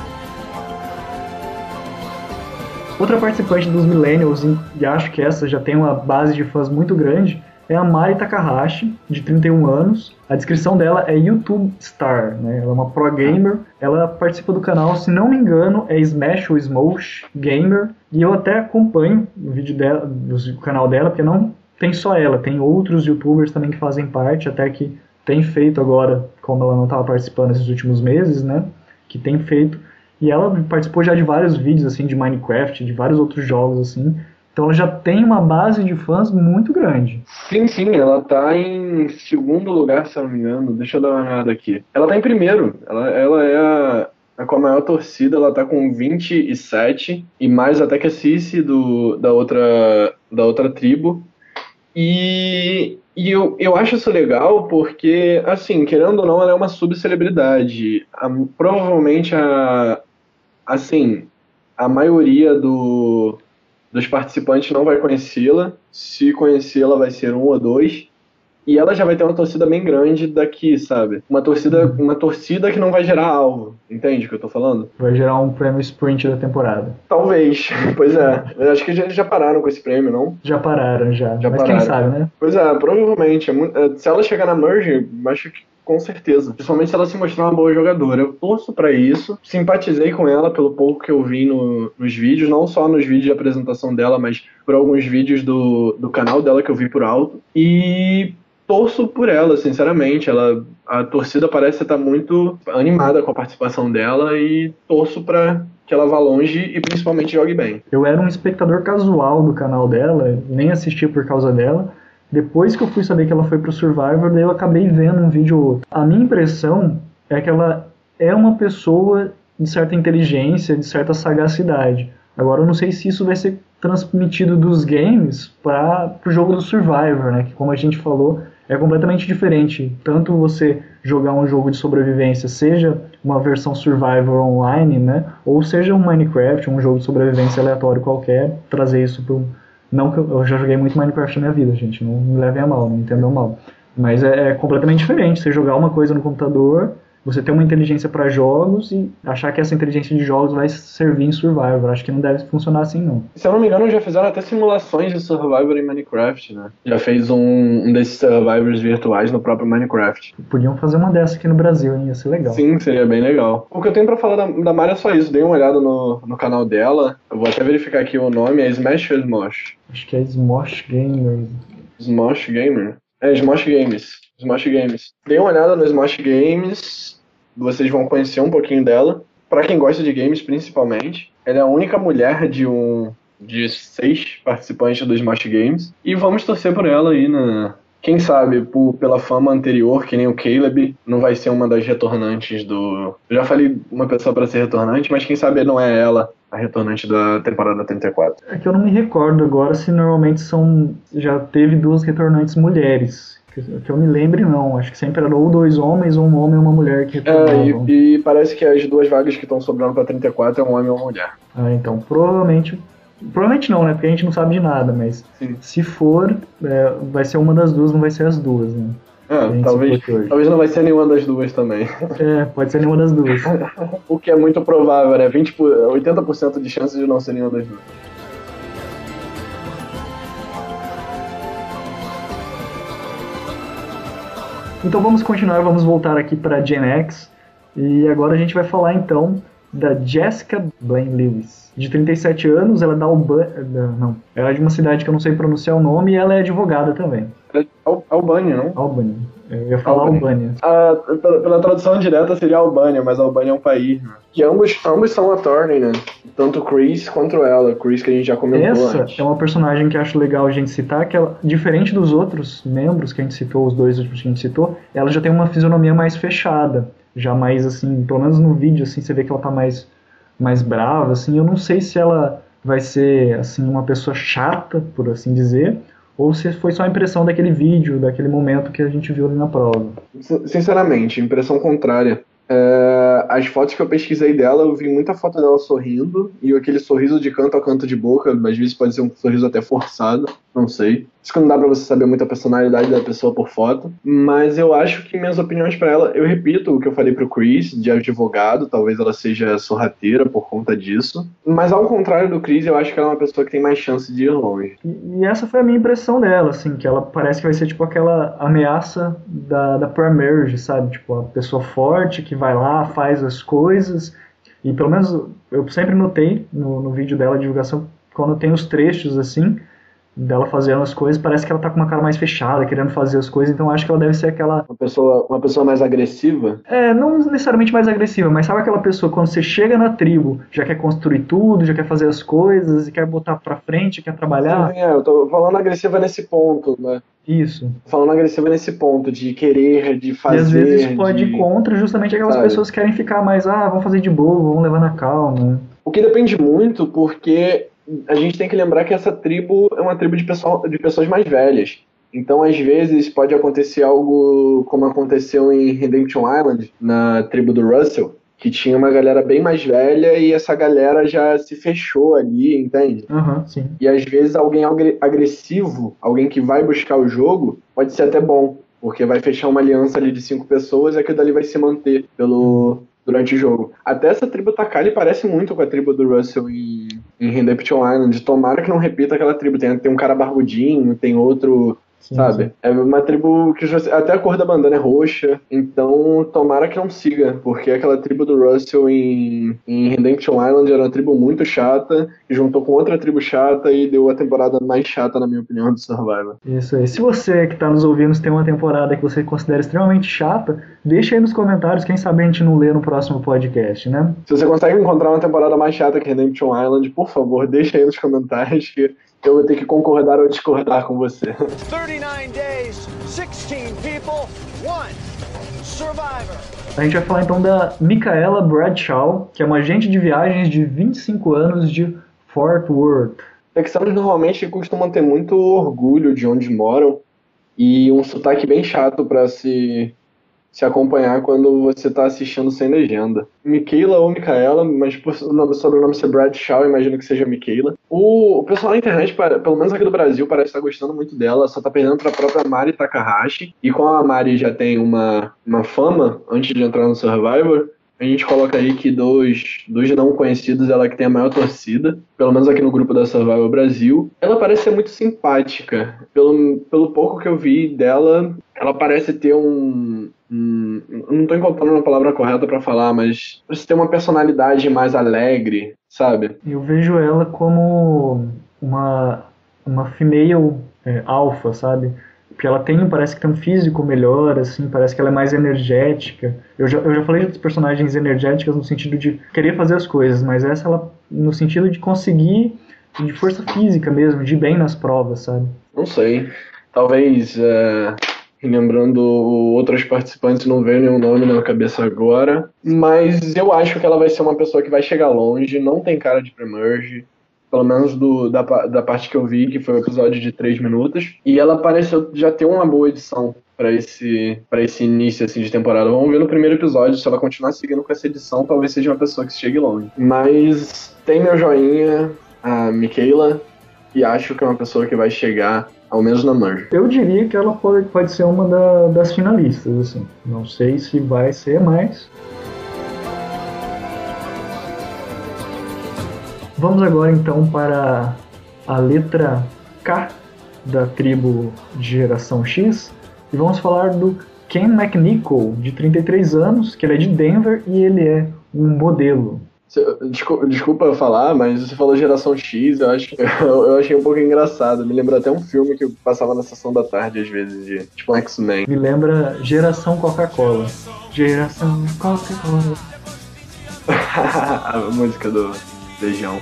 Outra participante dos Millennials, e acho que essa já tem uma base de fãs muito grande, é a Mari Takahashi, de 31 anos. A descrição dela é YouTube Star, né? Ela é uma pro gamer. Ela participa do canal, se não me engano, é Smash ou Smosh Gamer. E eu até acompanho o vídeo dela, o canal dela, porque não tem só ela, tem outros youtubers também que fazem parte, até que tem feito agora, como ela não estava participando nesses últimos meses, né? Que tem feito e ela participou já de vários vídeos assim de Minecraft, de vários outros jogos assim. Então ela já tem uma base de fãs muito grande. Sim, sim, ela tá em segundo lugar, se eu não me engano. Deixa eu dar uma olhada aqui. Ela tá em primeiro. Ela, ela é a, com a maior torcida, ela tá com 27 e mais até que a Cici do, da outra da outra tribo. E, e eu, eu acho isso legal porque, assim, querendo ou não, ela é uma subcelebridade. Provavelmente a, assim, a maioria do, dos participantes não vai conhecê-la. Se conhecê-la, vai ser um ou dois. E ela já vai ter uma torcida bem grande daqui, sabe? Uma torcida, uma torcida que não vai gerar alvo. Entende o que eu tô falando? Vai gerar um prêmio sprint da temporada. Talvez. [LAUGHS] Pois é. Eu acho que eles já pararam com esse prêmio, não? Já pararam, já. já Mas pararam. quem sabe, né? Pois é, provavelmente. É é, se ela chegar na Merge, acho que com certeza. Principalmente se ela se mostrar uma boa jogadora. Eu torço para isso. Simpatizei com ela pelo pouco que eu vi no, nos vídeos, não só nos vídeos de apresentação dela, mas por alguns vídeos do, do canal dela que eu vi por alto. E torço por ela, sinceramente. Ela, a torcida parece estar muito animada com a participação dela e torço para que ela vá longe e principalmente jogue bem. Eu era um espectador casual do canal dela, nem assisti por causa dela depois que eu fui saber que ela foi pro Survivor, daí eu acabei vendo um vídeo ou outro. A minha impressão é que ela é uma pessoa de certa inteligência, de certa sagacidade. Agora eu não sei se isso vai ser transmitido dos games para o jogo do Survivor, né? Que como a gente falou, é completamente diferente. Tanto você jogar um jogo de sobrevivência, seja uma versão Survivor online, né? Ou seja um Minecraft, um jogo de sobrevivência aleatório qualquer, trazer isso para não que eu, eu, já joguei muito Minecraft na minha vida, gente. Não me levem a mal, não entendam mal. Mas é, é, completamente diferente. Você jogar uma coisa no computador você ter uma inteligência para jogos e achar que essa inteligência de jogos vai servir em Survivor. Acho que não deve funcionar assim, não. Se eu não me engano, já fizeram até simulações de Survivor em Minecraft, né? Já fez um, um desses Survivors virtuais no próprio Minecraft. Podiam fazer uma dessa aqui no Brasil, hein? Ia ser legal. Sim, seria bem legal. O que eu tenho pra falar da, da Mari é só isso. Dei uma olhada no, no canal dela. Eu vou até verificar aqui o nome. É Smash ou Smosh? Acho que é Smosh Gamer. Smosh Gamer? É, Smosh Games. Smosh Games. Dê uma olhada no Smosh Games, vocês vão conhecer um pouquinho dela. Para quem gosta de games, principalmente, ela é a única mulher de um de seis participantes do Smash Games e vamos torcer por ela aí na quem sabe por, pela fama anterior, que nem o Caleb, não vai ser uma das retornantes do. Eu já falei uma pessoa para ser retornante, mas quem sabe não é ela a retornante da temporada 34. É que eu não me recordo agora se normalmente são. Já teve duas retornantes mulheres. Que eu me lembre, não. Acho que sempre era ou dois homens, ou um homem e uma mulher que É, e, e, parece que as duas vagas que estão sobrando pra 34 é um homem e uma mulher. Ah, então provavelmente. Provavelmente não, né? Porque a gente não sabe de nada, mas Sim. se for, é, vai ser uma das duas, não vai ser as duas, né? É, talvez, talvez não vai ser nenhuma das duas também. É, pode ser nenhuma das duas. [LAUGHS] o que é muito provável, né? 20 por, 80% de chance de não ser nenhuma das duas. Então vamos continuar, vamos voltar aqui para Gen X. E agora a gente vai falar então da Jessica Blaine Lewis. De 37 anos, ela é da Albânia. Não, ela é de uma cidade que eu não sei pronunciar o nome e ela é advogada também. É Albânia, não? Albânia. Eu ia falar Albânia. Albânia. Ah, pela, tradução direta seria Albânia, mas Albânia é um país. Né? Que ambos, ambos são attorney, né? Tanto Chris quanto ela. Chris que a gente já comentou Essa antes. é uma personagem que acho legal a gente citar, que ela, diferente dos outros membros que a gente citou, os dois últimos que a gente citou, ela já tem uma fisionomia mais fechada. Já mais, assim, pelo menos no vídeo, assim, você vê que ela tá mais, mais brava, assim. Eu não sei se ela vai ser, assim, uma pessoa chata, por assim dizer, ou se foi só a impressão daquele vídeo, daquele momento que a gente viu ali na prova. Sinceramente, impressão contrária. É, as fotos que eu pesquisei dela, eu vi muita foto dela sorrindo e aquele sorriso de canto a canto de boca, às vezes pode ser um sorriso até forçado, não sei. Isso que não dá pra você saber muito a personalidade da pessoa por foto. Mas eu acho que minhas opiniões para ela, eu repito o que eu falei pro Chris, de advogado, talvez ela seja sorrateira por conta disso. Mas ao contrário do Chris, eu acho que ela é uma pessoa que tem mais chance de ir longe. E, e essa foi a minha impressão dela, assim, que ela parece que vai ser tipo aquela ameaça da, da Pre-Merge, sabe? Tipo, a pessoa forte que vai lá, faz as coisas. E pelo menos eu sempre notei no, no vídeo dela, a divulgação, quando tem os trechos assim dela fazendo as coisas, parece que ela tá com uma cara mais fechada, querendo fazer as coisas, então acho que ela deve ser aquela. Uma pessoa, uma pessoa mais agressiva? É, não necessariamente mais agressiva, mas sabe aquela pessoa quando você chega na tribo, já quer construir tudo, já quer fazer as coisas, e quer botar pra frente, quer trabalhar? Sim, é, eu tô falando agressiva nesse ponto, né? Isso. Falando agressiva nesse ponto, de querer, de fazer. E às vezes pode de... ir contra justamente aquelas Sabe? pessoas que querem ficar mais, ah, vamos fazer de boa, vamos levar na calma. O que depende muito, porque a gente tem que lembrar que essa tribo é uma tribo de, pessoal, de pessoas mais velhas. Então, às vezes, pode acontecer algo como aconteceu em Redemption Island, na tribo do Russell, que tinha uma galera bem mais velha e essa galera já se fechou ali, entende? Uhum, sim. E às vezes alguém agressivo, alguém que vai buscar o jogo, pode ser até bom, porque vai fechar uma aliança ali de cinco pessoas e aquilo dali vai se manter pelo, durante o jogo. Até essa tribo Takali parece muito com a tribo do Russell em, em Redemption Island. Tomara que não repita aquela tribo. Tem, tem um cara barbudinho, tem outro Sim, sabe? Sim. É uma tribo que até a cor da bandana é roxa, então tomara que não siga, porque aquela tribo do Russell em, em Redemption Island era uma tribo muito chata, que juntou com outra tribo chata e deu a temporada mais chata, na minha opinião, do Survivor. Isso aí. Se você que está nos ouvindo tem uma temporada que você considera extremamente chata, deixa aí nos comentários, quem sabe a gente não lê no próximo podcast, né? Se você consegue encontrar uma temporada mais chata que Redemption Island, por favor, [LAUGHS] deixa aí nos comentários que eu vou ter que concordar ou discordar com você. 39 days, 16 people, one survivor. A gente vai falar então da Micaela Bradshaw, que é uma agente de viagens de 25 anos de Fort Worth. Texanos normalmente costumam ter muito orgulho de onde moram e um sotaque bem chato para se se acompanhar quando você está assistindo sem legenda. Michaela ou Micaela, mas por o sobrenome ser Bradshaw, imagino que seja Michaela. O, o pessoal na internet, pelo menos aqui do Brasil, parece estar gostando muito dela, só tá perdendo pra própria Mari Takahashi. E como a Mari já tem uma, uma fama antes de entrar no Survivor, a gente coloca aí que dos, dos não conhecidos ela que tem a maior torcida, pelo menos aqui no grupo da Survival Brasil. Ela parece ser muito simpática. Pelo, pelo pouco que eu vi dela, ela parece ter um. Um não tô encontrando uma palavra correta para falar, mas parece ter uma personalidade mais alegre, sabe? Eu vejo ela como uma, uma female é, alfa, sabe? Porque ela tem, parece que tem um físico melhor, assim, parece que ela é mais energética. Eu já, eu já falei de personagens energéticas no sentido de querer fazer as coisas, mas essa ela no sentido de conseguir, de força física mesmo, de ir bem nas provas, sabe? Não sei. Talvez, é, lembrando outros participantes, não veio nenhum nome na cabeça agora, mas eu acho que ela vai ser uma pessoa que vai chegar longe, não tem cara de pre-merge, pelo menos do, da, da parte que eu vi, que foi um episódio de 3 minutos. E ela pareceu já ter uma boa edição para esse para esse início assim de temporada. Vamos ver no primeiro episódio se ela continuar seguindo com essa edição, talvez seja uma pessoa que chegue longe. Mas tem meu joinha, a Michaela, e acho que é uma pessoa que vai chegar ao menos na merge. Eu diria que ela pode, pode ser uma da, das finalistas, assim. Não sei se vai ser, mas Vamos agora então para a letra K da tribo de geração X e vamos falar do Ken McNichol, de 33 anos, que ele é de Denver e ele é um modelo. Desculpa, desculpa falar, mas você falou geração X, eu acho [LAUGHS] eu, achei um pouco engraçado. Me lembra até um filme que passava na sessão da tarde, às vezes, de tipo X-Men. Me lembra geração Coca-Cola. Geração Coca-Cola. [LAUGHS] a música do Legião.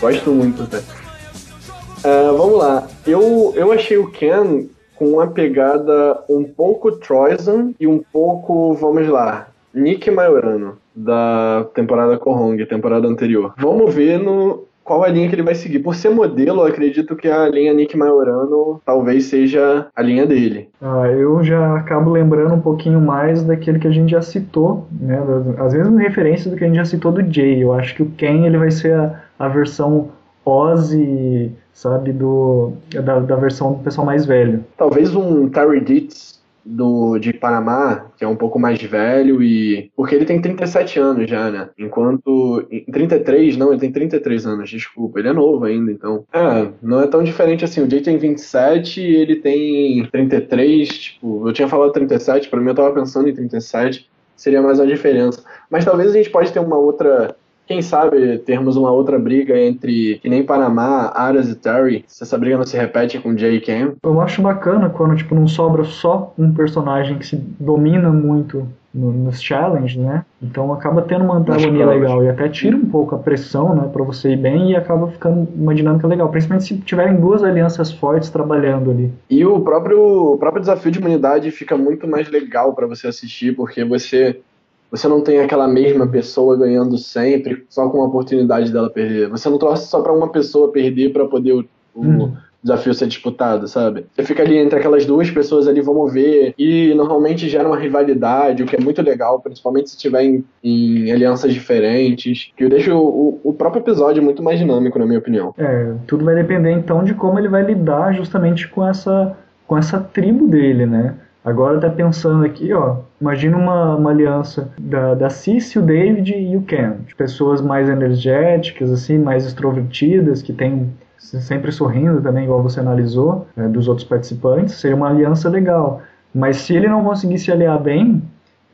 Gosto muito até. Uh, vamos lá. Eu, eu achei o Ken com uma pegada um pouco Troisan e um pouco, vamos lá, Nick Majorano, da temporada Kohong, temporada anterior. Vamos ver no, qual a linha que ele vai seguir. Por ser modelo, eu acredito que a linha Nick Majorano talvez seja a linha dele. Ah, eu já acabo lembrando um pouquinho mais daquele que a gente já citou, né? Às vezes referência do que a gente já citou do Jay. Eu acho que o Ken ele vai ser a, a versão Ozzy, sabe, do, da, da versão do pessoal mais velho. Talvez um Terry Dietz do de Panamá, que é um pouco mais velho e porque ele tem 37 anos já, né? Enquanto em 33, não, ele tem 33 anos, desculpa, ele é novo ainda, então. Ah, não é tão diferente assim. O Jay tem 27 e ele tem 33, tipo, eu tinha falado 37, para mim eu tava pensando em 37, seria mais uma diferença. Mas talvez a gente pode ter uma outra quem sabe termos uma outra briga entre, que nem Panamá, Aras e Terry, se essa briga não se repete com Jay e Cam. Eu acho bacana quando tipo, não sobra só um personagem que se domina muito no, nos challenges, né? Então acaba tendo uma antagonia legal e até tira um pouco a pressão, né, para você ir bem e acaba ficando uma dinâmica legal, principalmente se tiverem duas alianças fortes trabalhando ali. E o próprio, o próprio desafio de imunidade fica muito mais legal para você assistir, porque você você não tem aquela mesma pessoa ganhando sempre, só com a oportunidade dela perder. Você não torce só para uma pessoa perder para poder o, hum. desafio ser disputado, sabe? Você fica ali entre aquelas duas pessoas ali, vamos ver, e normalmente gera uma rivalidade, o que é muito legal, principalmente se tiver em, em alianças diferentes, que deixa o, o, próprio episódio muito mais dinâmico, na minha opinião. É, tudo vai depender então de como ele vai lidar justamente com essa, com essa tribo dele, né? Agora tá pensando aqui, ó, imagina uma, uma aliança da, da Cici, o David e o Ken. Pessoas mais energéticas, assim, mais extrovertidas, que tem sempre sorrindo também, igual você analisou, é, dos outros participantes. Seria uma aliança legal. Mas se ele não conseguir se aliar bem,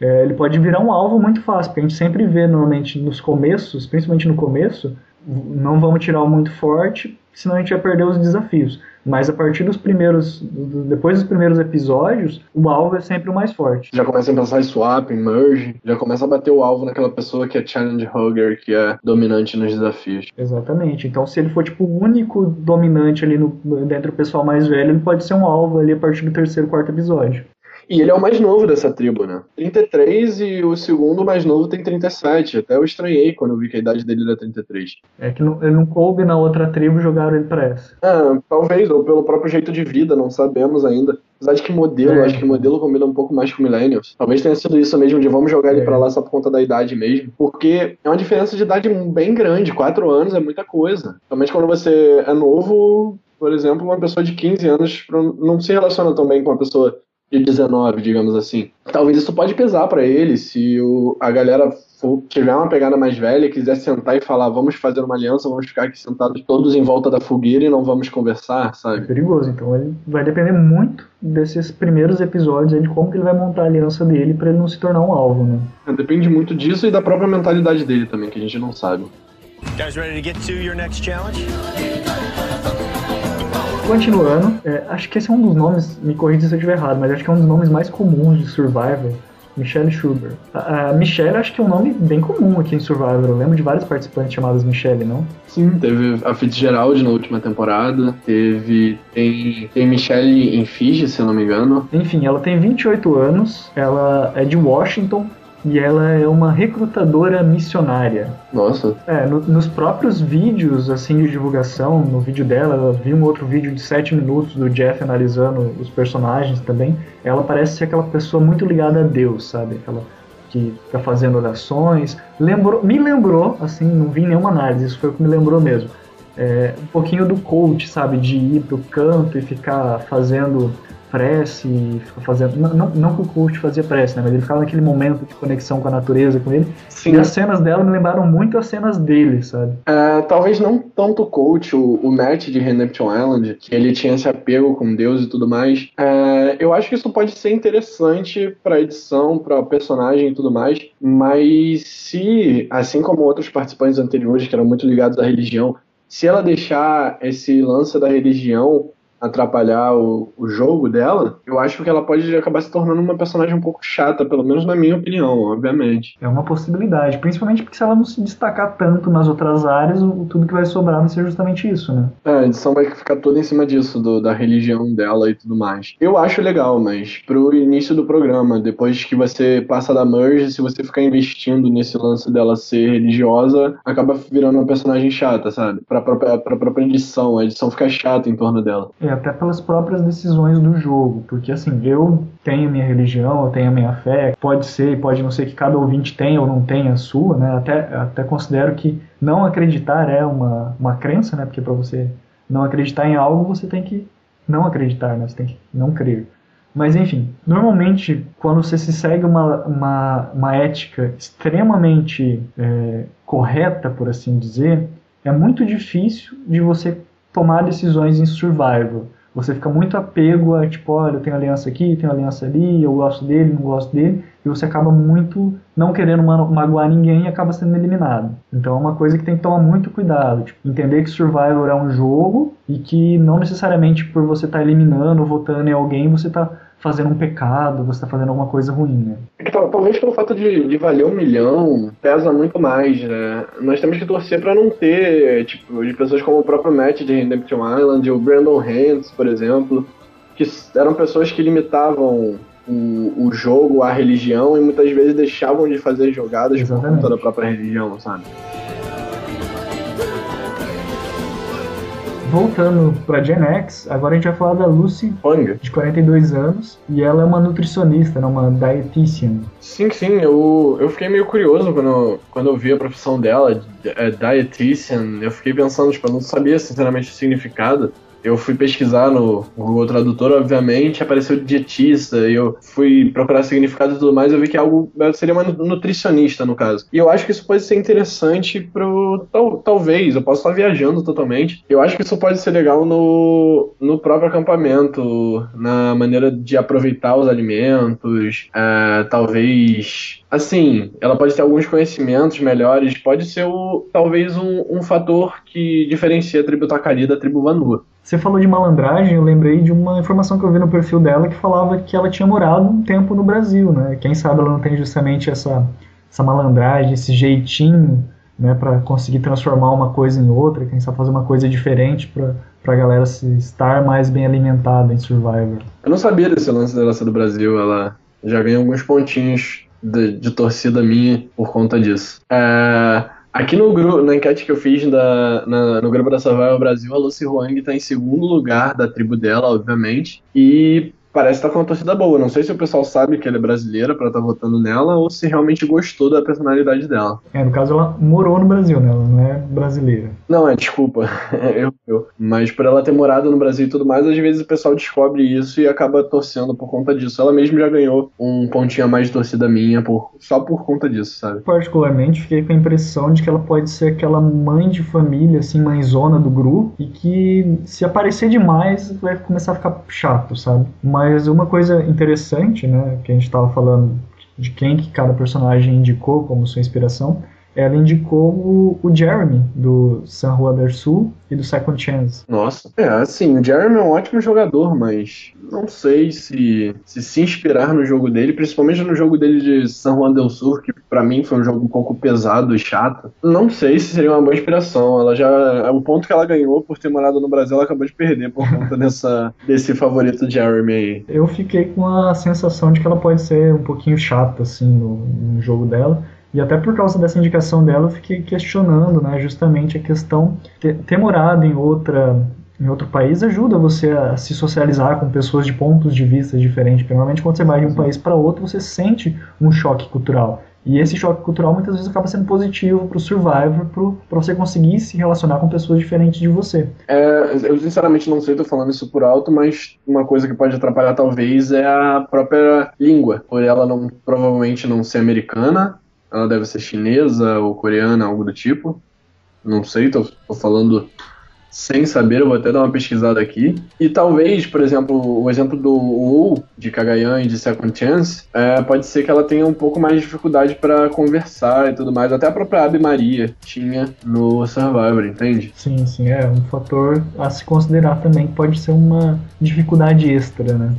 é, ele pode virar um alvo muito fácil, porque a gente sempre vê normalmente nos começos, principalmente no começo, não vamos tirar o muito forte, senão a gente vai perder os desafios. Mas a partir dos primeiros, depois dos primeiros episódios, o alvo é sempre o mais forte. Já começa a pensar em swap, em merge, já começa a bater o alvo naquela pessoa que é challenge hugger, que é dominante nos desafios. Exatamente. Então, se ele for tipo o único dominante ali no, dentro do pessoal mais velho, ele pode ser um alvo ali a partir do terceiro, quarto episódio. E ele é o mais novo dessa tribo, né? 33 e o segundo mais novo tem 37. Até eu estranhei quando eu vi que a idade dele era 33. É que não, ele não coube na outra tribo jogaram ele pra essa. Ah, talvez, ou pelo próprio jeito de vida, não sabemos ainda. Apesar de que modelo, É. acho que modelo combina um pouco mais com Millennials. Talvez tenha sido isso mesmo, de vamos jogar ele É. pra lá só por conta da idade mesmo. Porque é uma diferença de idade bem grande. Quatro anos é muita coisa. Principalmente quando você é novo, por exemplo, uma pessoa de 15 anos não se relaciona tão bem com uma pessoa de 19, digamos assim. Talvez isso pode pesar pra ele se o, a galera for, tiver uma pegada mais velha, quiser sentar e falar, vamos fazer uma aliança, vamos ficar aqui sentados todos em volta da fogueira e não vamos conversar, É sabe? perigoso, então ele vai depender muito desses primeiros episódios aí, de como que ele vai montar a aliança dele pra ele não se tornar um alvo, né? Depende muito disso e da própria mentalidade dele também, que a gente não sabe. Guys ready to get to your next challenge? Continuando, é, acho que esse é um dos nomes, me corrija se eu estiver errado, mas acho que é um dos nomes mais comuns de Survivor, Michelle Schubert. A, a Michelle acho que é um nome bem comum aqui em Survivor, eu lembro de vários participantes chamados Michelle, não? Sim, teve a Fitzgerald na última temporada, teve. Tem, tem Michelle em Fiji, se eu não me engano. Enfim, ela tem 28 anos, ela é de Washington e ela é uma recrutadora missionária. Nossa, É, no- nos próprios vídeos assim de divulgação, no vídeo dela, eu vi um outro vídeo de 7 minutos do Jeff analisando os personagens também. Ela parece ser aquela pessoa muito ligada a Deus, sabe? Aquela que fica fazendo orações. Lembrou, me lembrou, assim, não vi nenhuma análise, isso foi o que me lembrou mesmo. É, um pouquinho do coach, sabe? De ir pro canto e ficar fazendo prece, ficar fazendo. Não, não, não que o coach fazia prece, né? Mas ele ficava naquele momento de conexão com a natureza com ele. sim. E as cenas dela me lembraram muito as cenas dele, sabe? É, talvez não tanto o coach, o, o Matt de Redemption Island, que ele tinha esse apego com Deus e tudo mais. É, eu acho que isso pode ser interessante pra edição, pra personagem e tudo mais, mas se, assim como outros participantes anteriores que eram muito ligados à religião, se ela deixar esse lance da religião atrapalhar o, o jogo dela, eu acho que ela pode acabar se tornando uma personagem um pouco chata, pelo menos na minha opinião, obviamente. É uma possibilidade, principalmente porque se ela não se destacar tanto nas outras áreas, o, tudo que vai sobrar vai ser justamente isso, né? É, a edição vai ficar toda em cima disso, do- da religião dela e tudo mais. Eu acho legal, mas pro início do programa, depois que você passa da merge, se você ficar investindo nesse lance dela ser religiosa, acaba virando uma personagem chata, sabe? Pra própria, pra própria edição, a edição fica chata em torno dela. É, até pelas próprias decisões do jogo, porque assim, eu tenho minha religião, eu tenho a minha fé, pode ser pode não ser que cada ouvinte tenha ou não tenha a sua, né? Até, até considero que não acreditar é uma, uma crença, né? Porque para você não acreditar em algo, você tem que não acreditar, né? Você tem que não crer. Mas enfim, normalmente quando você se segue uma, uma, uma ética extremamente é, correta, por assim dizer, é muito difícil de você tomar decisões em survival. Você fica muito apego a, tipo, olha, eu tenho aliança aqui, tenho aliança ali, eu gosto dele, não gosto dele, e você acaba muito não querendo ma- magoar ninguém e acaba sendo eliminado. Então é uma coisa que tem que tomar muito cuidado. Tipo, entender que Survivor é um jogo e que não necessariamente por você estar eliminando ou votando em alguém, você está fazendo um pecado, você está fazendo alguma coisa ruim, né? É que tal- talvez pelo fato de, de valer um milhão, pesa muito mais, né? Nós temos que torcer pra não ter, tipo, de pessoas como o próprio Matt de Redemption Island, o Brandon Hands, por exemplo, que eram pessoas que limitavam o, o jogo à religião e muitas vezes deixavam de fazer jogadas por Exatamente. conta da própria religião, sabe? Voltando para Gen X, agora a gente vai falar da Lucy, de 42 anos, e ela é uma nutricionista, né, uma dietitian. Sim, sim, eu, eu fiquei meio curioso quando, quando eu vi a profissão dela, é, dietitian, eu fiquei pensando, tipo, eu não sabia sinceramente o significado. Eu fui pesquisar no Google Tradutor, obviamente, apareceu dietista, e eu fui procurar significado e tudo mais, eu vi que algo seria uma nutricionista, no caso. E eu acho que isso pode ser interessante pro. Tal, talvez, eu posso estar viajando totalmente. Eu acho que isso pode ser legal no, no próprio acampamento, na maneira de aproveitar os alimentos, é, talvez. Assim, ela pode ter alguns conhecimentos melhores, pode ser o, talvez um, um fator que diferencia a tribo Takari da tribo Vanua. Você falou de malandragem, eu lembrei de uma informação que eu vi no perfil dela que falava que ela tinha morado um tempo no Brasil, né? Quem sabe ela não tem justamente essa, essa malandragem, esse jeitinho, né, para conseguir transformar uma coisa em outra, quem sabe fazer uma coisa diferente para pra galera se estar mais bem alimentada em Survivor. Eu não sabia desse lance dela ser do Brasil, ela já ganhou alguns pontinhos de, de torcida minha por conta disso. É, aqui no grupo, na enquete que eu fiz da, na- no grupo da Survival Brasil, a Lucy Huang está em segundo lugar da tribo dela, obviamente, e parece estar com uma torcida boa. Não sei se o pessoal sabe que ela é brasileira para estar tá votando nela ou se realmente gostou da personalidade dela. É, no caso ela morou no Brasil, né? Ela não é brasileira. Não, é, desculpa. [LAUGHS] eu, eu. Mas por ela ter morado no Brasil e tudo mais, às vezes o pessoal descobre isso e acaba torcendo por conta disso. Ela mesma já ganhou um pontinho a mais de torcida minha por, só por conta disso, sabe? Particularmente, fiquei com a impressão de que ela pode ser aquela mãe de família, assim, mãezona do grupo, e que se aparecer demais vai começar a ficar chato, sabe? Mas uma coisa interessante, né, que a gente tava falando de quem que cada personagem indicou como sua inspiração, ela indicou o, o Jeremy, do San Juan del Sul e do Second Chance. Nossa, é, assim, o Jeremy é um ótimo jogador, mas não sei se se, se inspirar no jogo dele, principalmente no jogo dele de San Juan del Sul, que para mim foi um jogo um pouco pesado e chato. Não sei se seria uma boa inspiração. Ela já. O ponto que ela ganhou por ter morado no Brasil, ela acabou de perder por conta [LAUGHS] dessa, desse favorito Jeremy aí. Eu fiquei com a sensação de que ela pode ser um pouquinho chata, assim, no, no jogo dela. E até por causa dessa indicação dela, eu fiquei questionando, né, justamente a questão de ter morado em outra em outro país ajuda você a se socializar com pessoas de pontos de vista diferentes. Porque normalmente quando você vai de um país para outro, você sente um choque cultural. E esse choque cultural muitas vezes acaba sendo positivo para o Survivor, para você conseguir se relacionar com pessoas diferentes de você. É, eu sinceramente não sei, estou falando isso por alto, mas uma coisa que pode atrapalhar talvez é a própria língua. Por ela não provavelmente não ser americana, ela deve ser chinesa ou coreana, algo do tipo. Não sei, tô, tô falando sem saber, eu vou até dar uma pesquisada aqui. E talvez, por exemplo, o exemplo do Wu, de Kagayan e de Second Chance, é, pode ser que ela tenha um pouco mais de dificuldade para conversar e tudo mais. Até a própria Abby Maria tinha no Survivor, entende? Sim, sim, é um fator a se considerar também, pode ser uma dificuldade extra, né?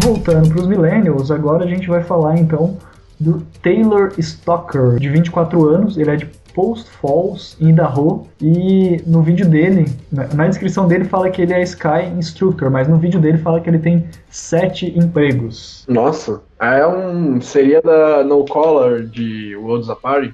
Voltando para os Millennials, agora a gente vai falar então do Taylor Stocker, de 24 anos, ele é de Post Falls, em Idaho, e no vídeo dele, na descrição dele fala que ele é Sky Instructor, mas no vídeo dele fala que ele tem sete empregos. Nossa, é um. seria da No Collar de Worlds [LAUGHS] Apart?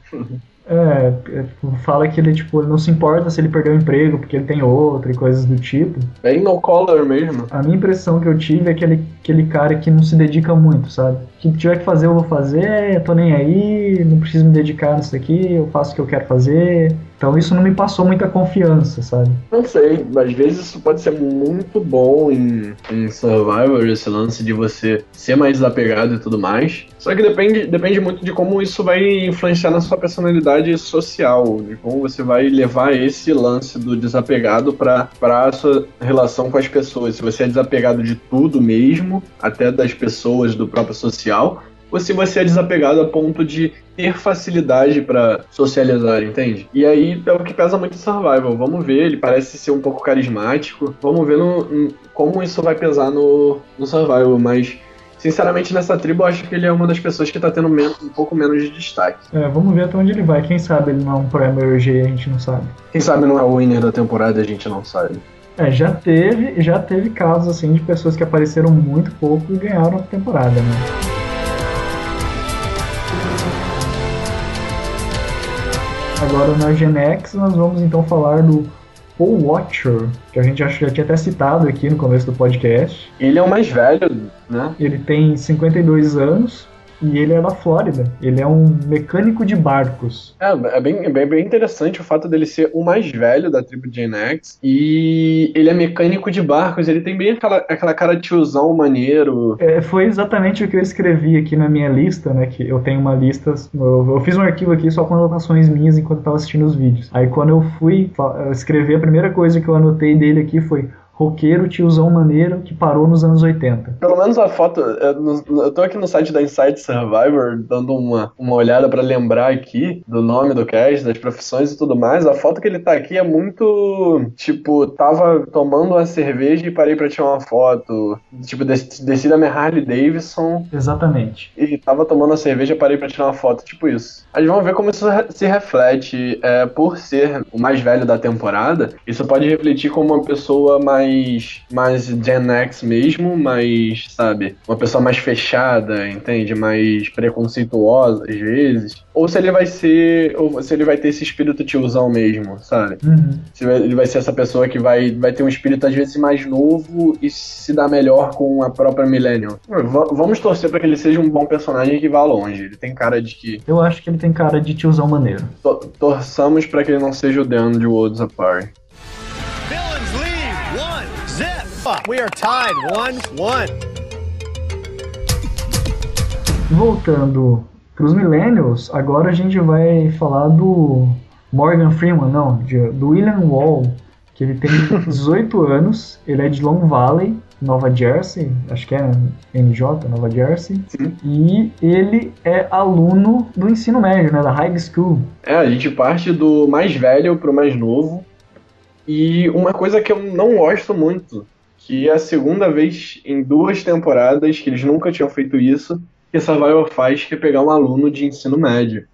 É, é, fala que ele, tipo, não se importa se ele perdeu o emprego porque ele tem outro e coisas do tipo. Bem no collar mesmo. A minha impressão que eu tive é aquele, aquele cara que não se dedica muito, sabe? O que tiver que fazer eu vou fazer, tô nem aí, não preciso me dedicar nisso aqui, eu faço o que eu quero fazer. Então isso não me passou muita confiança, sabe? Não sei, às vezes isso pode ser muito bom em, em Survivor, esse lance de você ser mais desapegado e tudo mais. Só que depende, depende muito de como isso vai influenciar na sua personalidade social, de como você vai levar esse lance do desapegado para a sua relação com as pessoas. Se você é desapegado de tudo mesmo, até das pessoas, do próprio social, ou se você é desapegado a ponto de ter facilidade para socializar, entende? E aí é o que pesa muito o Survival. Vamos ver, ele parece ser um pouco carismático. Vamos ver no, como isso vai pesar no, no Survival, mas sinceramente, nessa tribo, eu acho que ele é uma das pessoas que tá tendo menos, um pouco menos de destaque. É, vamos ver até onde ele vai. Quem sabe ele não é um Primary G, a gente não sabe. Quem sabe não é o winner da temporada, a gente não sabe. É, já teve, já teve casos assim de pessoas que apareceram muito pouco e ganharam a temporada, né? Agora na Gen X nós vamos então falar do Paul Watcher, que a gente que já tinha até citado aqui no começo do podcast. Ele é o mais velho, né? Ele tem 52 anos, e ele é da Flórida. Ele é um mecânico de barcos. É, é bem, é bem, bem interessante o fato dele ser o mais velho da tribo Gen X. E ele é mecânico de barcos. Ele tem bem aquela, aquela cara de tiozão maneiro. É, foi exatamente o que eu escrevi aqui na minha lista, né? Que eu tenho uma lista. Eu, eu fiz um arquivo aqui só com anotações minhas enquanto eu tava assistindo os vídeos. Aí quando eu fui escrever, a primeira coisa que eu anotei dele aqui foi roqueiro, tiozão maneiro que parou nos anos 80. Pelo menos a foto, eu, tô aqui no site da Inside Survivor dando uma, uma olhada para lembrar aqui do nome do cast, das profissões e tudo mais. A foto que ele tá aqui é muito tipo, tava tomando uma cerveja e parei para tirar uma foto. Tipo, desci da minha Harley Davidson. Exatamente. E tava tomando uma cerveja e parei para tirar uma foto, tipo isso. A gente vamos ver como isso se reflete é, por ser o mais velho da temporada. Isso pode refletir como uma pessoa mais mais, mais Gen X mesmo, mais, sabe, uma pessoa mais fechada, entende? Mais preconceituosa às vezes. Ou se ele vai ser, ou se ele vai ter esse espírito tiozão mesmo, sabe? Uhum. Se ele vai ser essa pessoa que vai, vai ter um espírito às vezes mais novo e se dá melhor com a própria Millennium. V- vamos torcer pra que ele seja um bom personagem que vá longe. Ele tem cara de que. Eu acho que ele tem cara de tiozão maneiro. to- torçamos pra que ele não seja o Dan de Worlds Apart. We are tied. One. One. Voltando pros Millennials, agora a gente vai falar do Morgan Freeman, não, de- do William Wall, que ele tem [LAUGHS] 18 anos, ele é de Long Valley, Nova Jersey, acho que é NJ, Nova Jersey, Sim. e ele é aluno do ensino médio, né, da high school. É, a gente parte do mais velho pro mais novo. E uma coisa que eu não gosto muito, que é a segunda vez em duas temporadas que eles nunca tinham feito isso, que Survivor faz, que é pegar um aluno de ensino médio.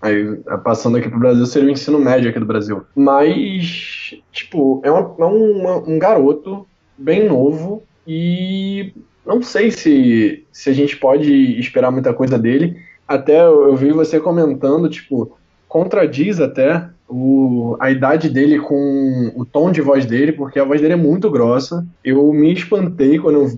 Aí, passando aqui pro Brasil, seria o ensino médio aqui do Brasil. Mas, tipo, é, uma- é uma- um garoto bem novo e não sei se, se a gente pode esperar muita coisa dele. Até eu vi você comentando, tipo, contradiz até o, a idade dele com o tom de voz dele, porque a voz dele é muito grossa. Eu me espantei quando eu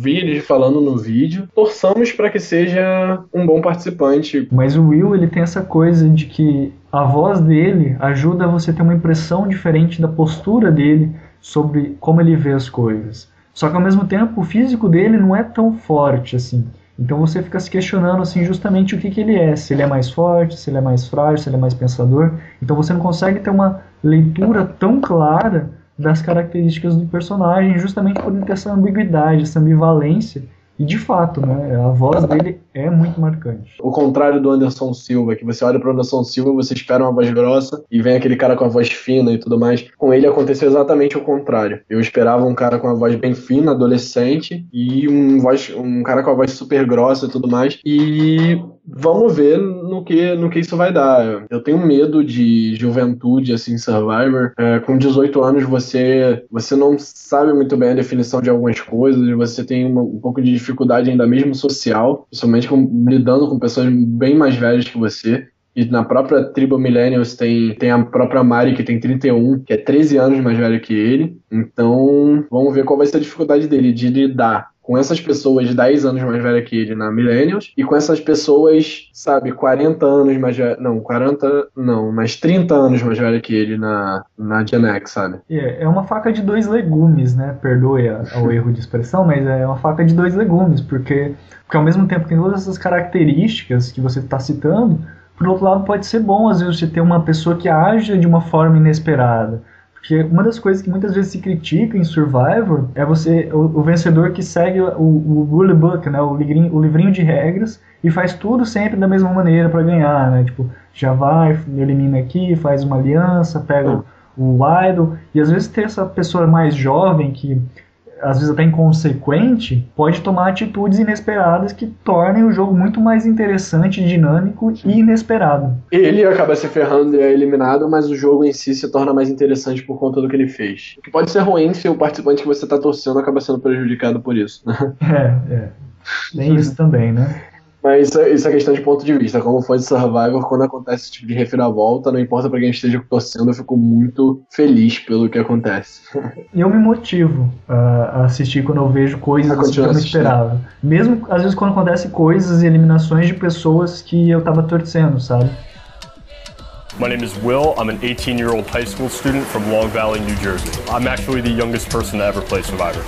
vi ele falando no vídeo. Torçamos para que seja um bom participante. Mas o Will, ele tem essa coisa de que a voz dele ajuda você ter uma impressão diferente da postura dele sobre como ele vê as coisas. Só que ao mesmo tempo, o físico dele não é tão forte assim. Então você fica se questionando assim justamente o que, que ele é, se ele é mais forte, se ele é mais frágil, se ele é mais pensador. Então você não consegue ter uma leitura tão clara das características do personagem, justamente por ele ter essa ambiguidade, essa ambivalência. E de fato, né, a voz dele é muito marcante. O contrário do Anderson Silva, que você olha pro Anderson Silva e você espera uma voz grossa e vem aquele cara com a voz fina e tudo mais. Com ele aconteceu exatamente o contrário. Eu esperava um cara com a voz bem fina, adolescente, e um, voz, um cara com a voz super grossa e tudo mais. E vamos ver no que, no que isso vai dar. Eu tenho medo de juventude, assim, Survivor. É, com 18 anos você, você não sabe muito bem a definição de algumas coisas, você tem uma- um pouco de dificuldade ainda mesmo social, principalmente com- lidando com pessoas bem mais velhas que você. E na própria tribo Millennials tem, tem a própria Mari, que tem 31, que é 13 anos mais velha que ele. Então, vamos ver qual vai ser a dificuldade dele de lidar com essas pessoas 10 anos mais velhas que ele na Millennials e com essas pessoas, sabe, 40 anos mais velhas. Não, 40. Não, mas 30 anos mais velha que ele na, na Gen X, sabe? É, é uma faca de dois legumes, né? Perdoe ao erro de expressão, mas é uma faca de dois legumes, porque, porque ao mesmo tempo tem todas essas características que você está citando, por outro lado pode ser bom às vezes você ter uma pessoa que age de uma forma inesperada. Porque uma das coisas que muitas vezes se critica em Survivor é você o, o vencedor que segue o, o rulebook, né, o livrinho, o livrinho de regras e faz tudo sempre da mesma maneira para ganhar, né? Tipo, já vai, elimina aqui, faz uma aliança, pega o idol e às vezes ter essa pessoa mais jovem que às vezes até inconsequente pode tomar atitudes inesperadas que tornem o jogo muito mais interessante, dinâmico e inesperado. Ele acaba se ferrando e é eliminado, mas o jogo em si se torna mais interessante por conta do que ele fez. O que pode ser ruim se o participante que você tá torcendo acaba sendo prejudicado por isso. [LAUGHS] É, é. Tem isso também, né? Mas isso é, isso é questão de ponto de vista. Como fã de Survivor, quando acontece esse tipo de reviravolta, não importa pra quem esteja torcendo, eu fico muito feliz pelo que acontece. E eu me motivo a assistir quando eu vejo coisas que eu não assistindo. esperava. Mesmo às vezes quando acontece coisas e eliminações de pessoas que eu tava torcendo, sabe? My name is Will. I'm an 18 year old high school student from Long Valley, New Jersey. I'm actually the youngest person to ever play Survivor.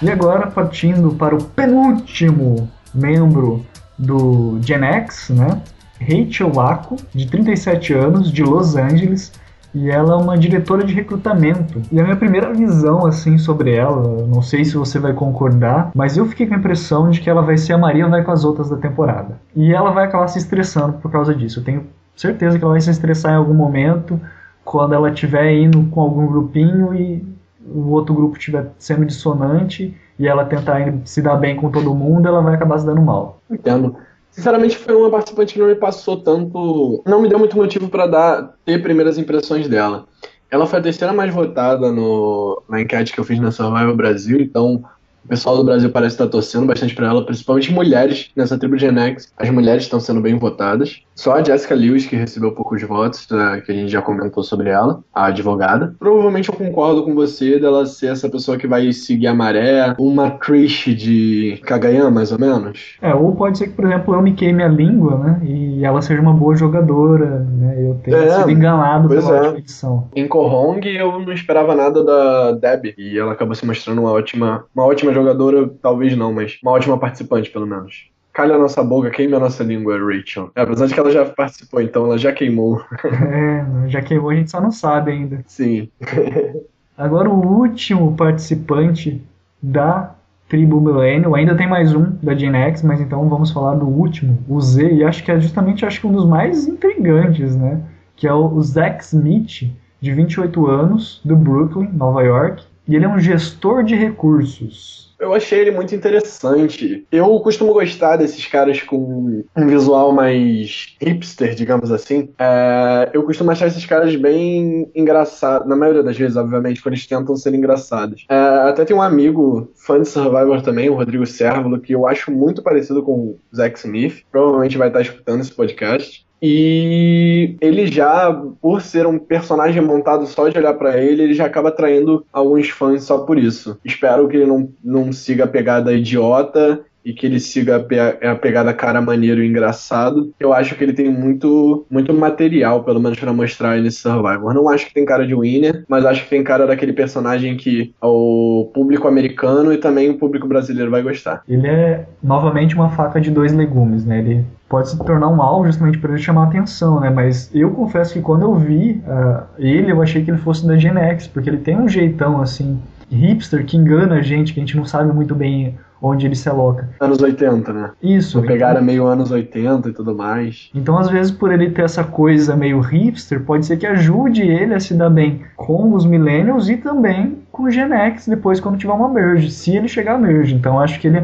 E agora partindo para o penúltimo membro do Gen X, né? Rachel Wako, de 37 anos, de Los Angeles, e ela é uma diretora de recrutamento. E a minha primeira visão assim sobre ela, não sei se você vai concordar, mas eu fiquei com a impressão de que ela vai ser a Maria vai com as outras da temporada. E ela vai acabar se estressando por causa disso. Eu tenho certeza que ela vai se estressar em algum momento quando ela estiver indo com algum grupinho e o outro grupo estiver sendo dissonante e ela tentar se dar bem com todo mundo, ela vai acabar se dando mal. Entendo. Sinceramente, foi uma participante que não me passou tanto. Não me deu muito motivo pra dar ter primeiras impressões dela. Ela foi a terceira mais votada no, na enquete que eu fiz na Survival Brasil, então o pessoal do Brasil parece estar torcendo bastante para ela, principalmente mulheres nessa tribo de Gen X. As mulheres estão sendo bem votadas. Só a Jessica Lewis, que recebeu poucos votos, né, que a gente já comentou sobre ela, a advogada. Provavelmente eu concordo com você dela ser essa pessoa que vai seguir a maré, uma Trish de Kagayan, mais ou menos. É, ou pode ser que, por exemplo, eu me queime a língua, né? E ela seja uma boa jogadora, né? Eu tenha É, sido enganado pela é. edição. Em Kohong eu não esperava nada da Debbie e ela acabou se mostrando uma ótima, uma ótima jogadora, talvez não, mas uma ótima participante pelo menos. Calha a nossa boca, queime a nossa língua, Rachel. É, apesar de que ela já participou, então ela já queimou. [LAUGHS] É, já queimou, a gente só não sabe ainda. Sim. [LAUGHS] Agora o último participante da tribo Millennial, ainda tem mais um da Gen X, mas então vamos falar do último, o Z, e acho que é justamente acho que um dos mais intrigantes, né? Que é o Zack Smith, de 28 anos, do Brooklyn, Nova York, e ele é um gestor de recursos. Eu achei ele muito interessante. Eu costumo gostar desses caras com um visual mais hipster, digamos assim. É, eu costumo achar esses caras bem engraçados, na maioria das vezes, obviamente, quando eles tentam ser engraçados. É, até tem um amigo, fã de Survivor também, o Rodrigo Sérvulo, que eu acho muito parecido com o Zack Smith. Provavelmente vai estar escutando esse podcast. E ele já, por ser um personagem montado só de olhar pra ele, ele já acaba atraindo alguns fãs só por isso. Espero que ele não, não siga a pegada idiota e que ele siga a, pe a pegada cara maneiro e engraçado. Eu acho que ele tem muito, muito material, pelo menos, pra mostrar nesse Survivor. Não acho que tem cara de winner, mas acho que tem cara daquele personagem que o público americano e também o público brasileiro vai gostar. Ele é novamente uma faca de dois legumes, né? Ele pode se tornar um alvo justamente para ele chamar a atenção, né? Mas eu confesso que quando eu vi uh, ele, eu achei que ele fosse da Gen X, porque ele tem um jeitão assim hipster que engana a gente, que a gente não sabe muito bem onde ele se aloca. Anos 80, né? Isso. Uma pegada meio anos 80 e tudo mais. Então, às vezes, por ele ter essa coisa meio hipster, pode ser que ajude ele a se dar bem com os millennials e também com o Gen X depois quando tiver uma merge, se ele chegar a merge. Então, acho que ele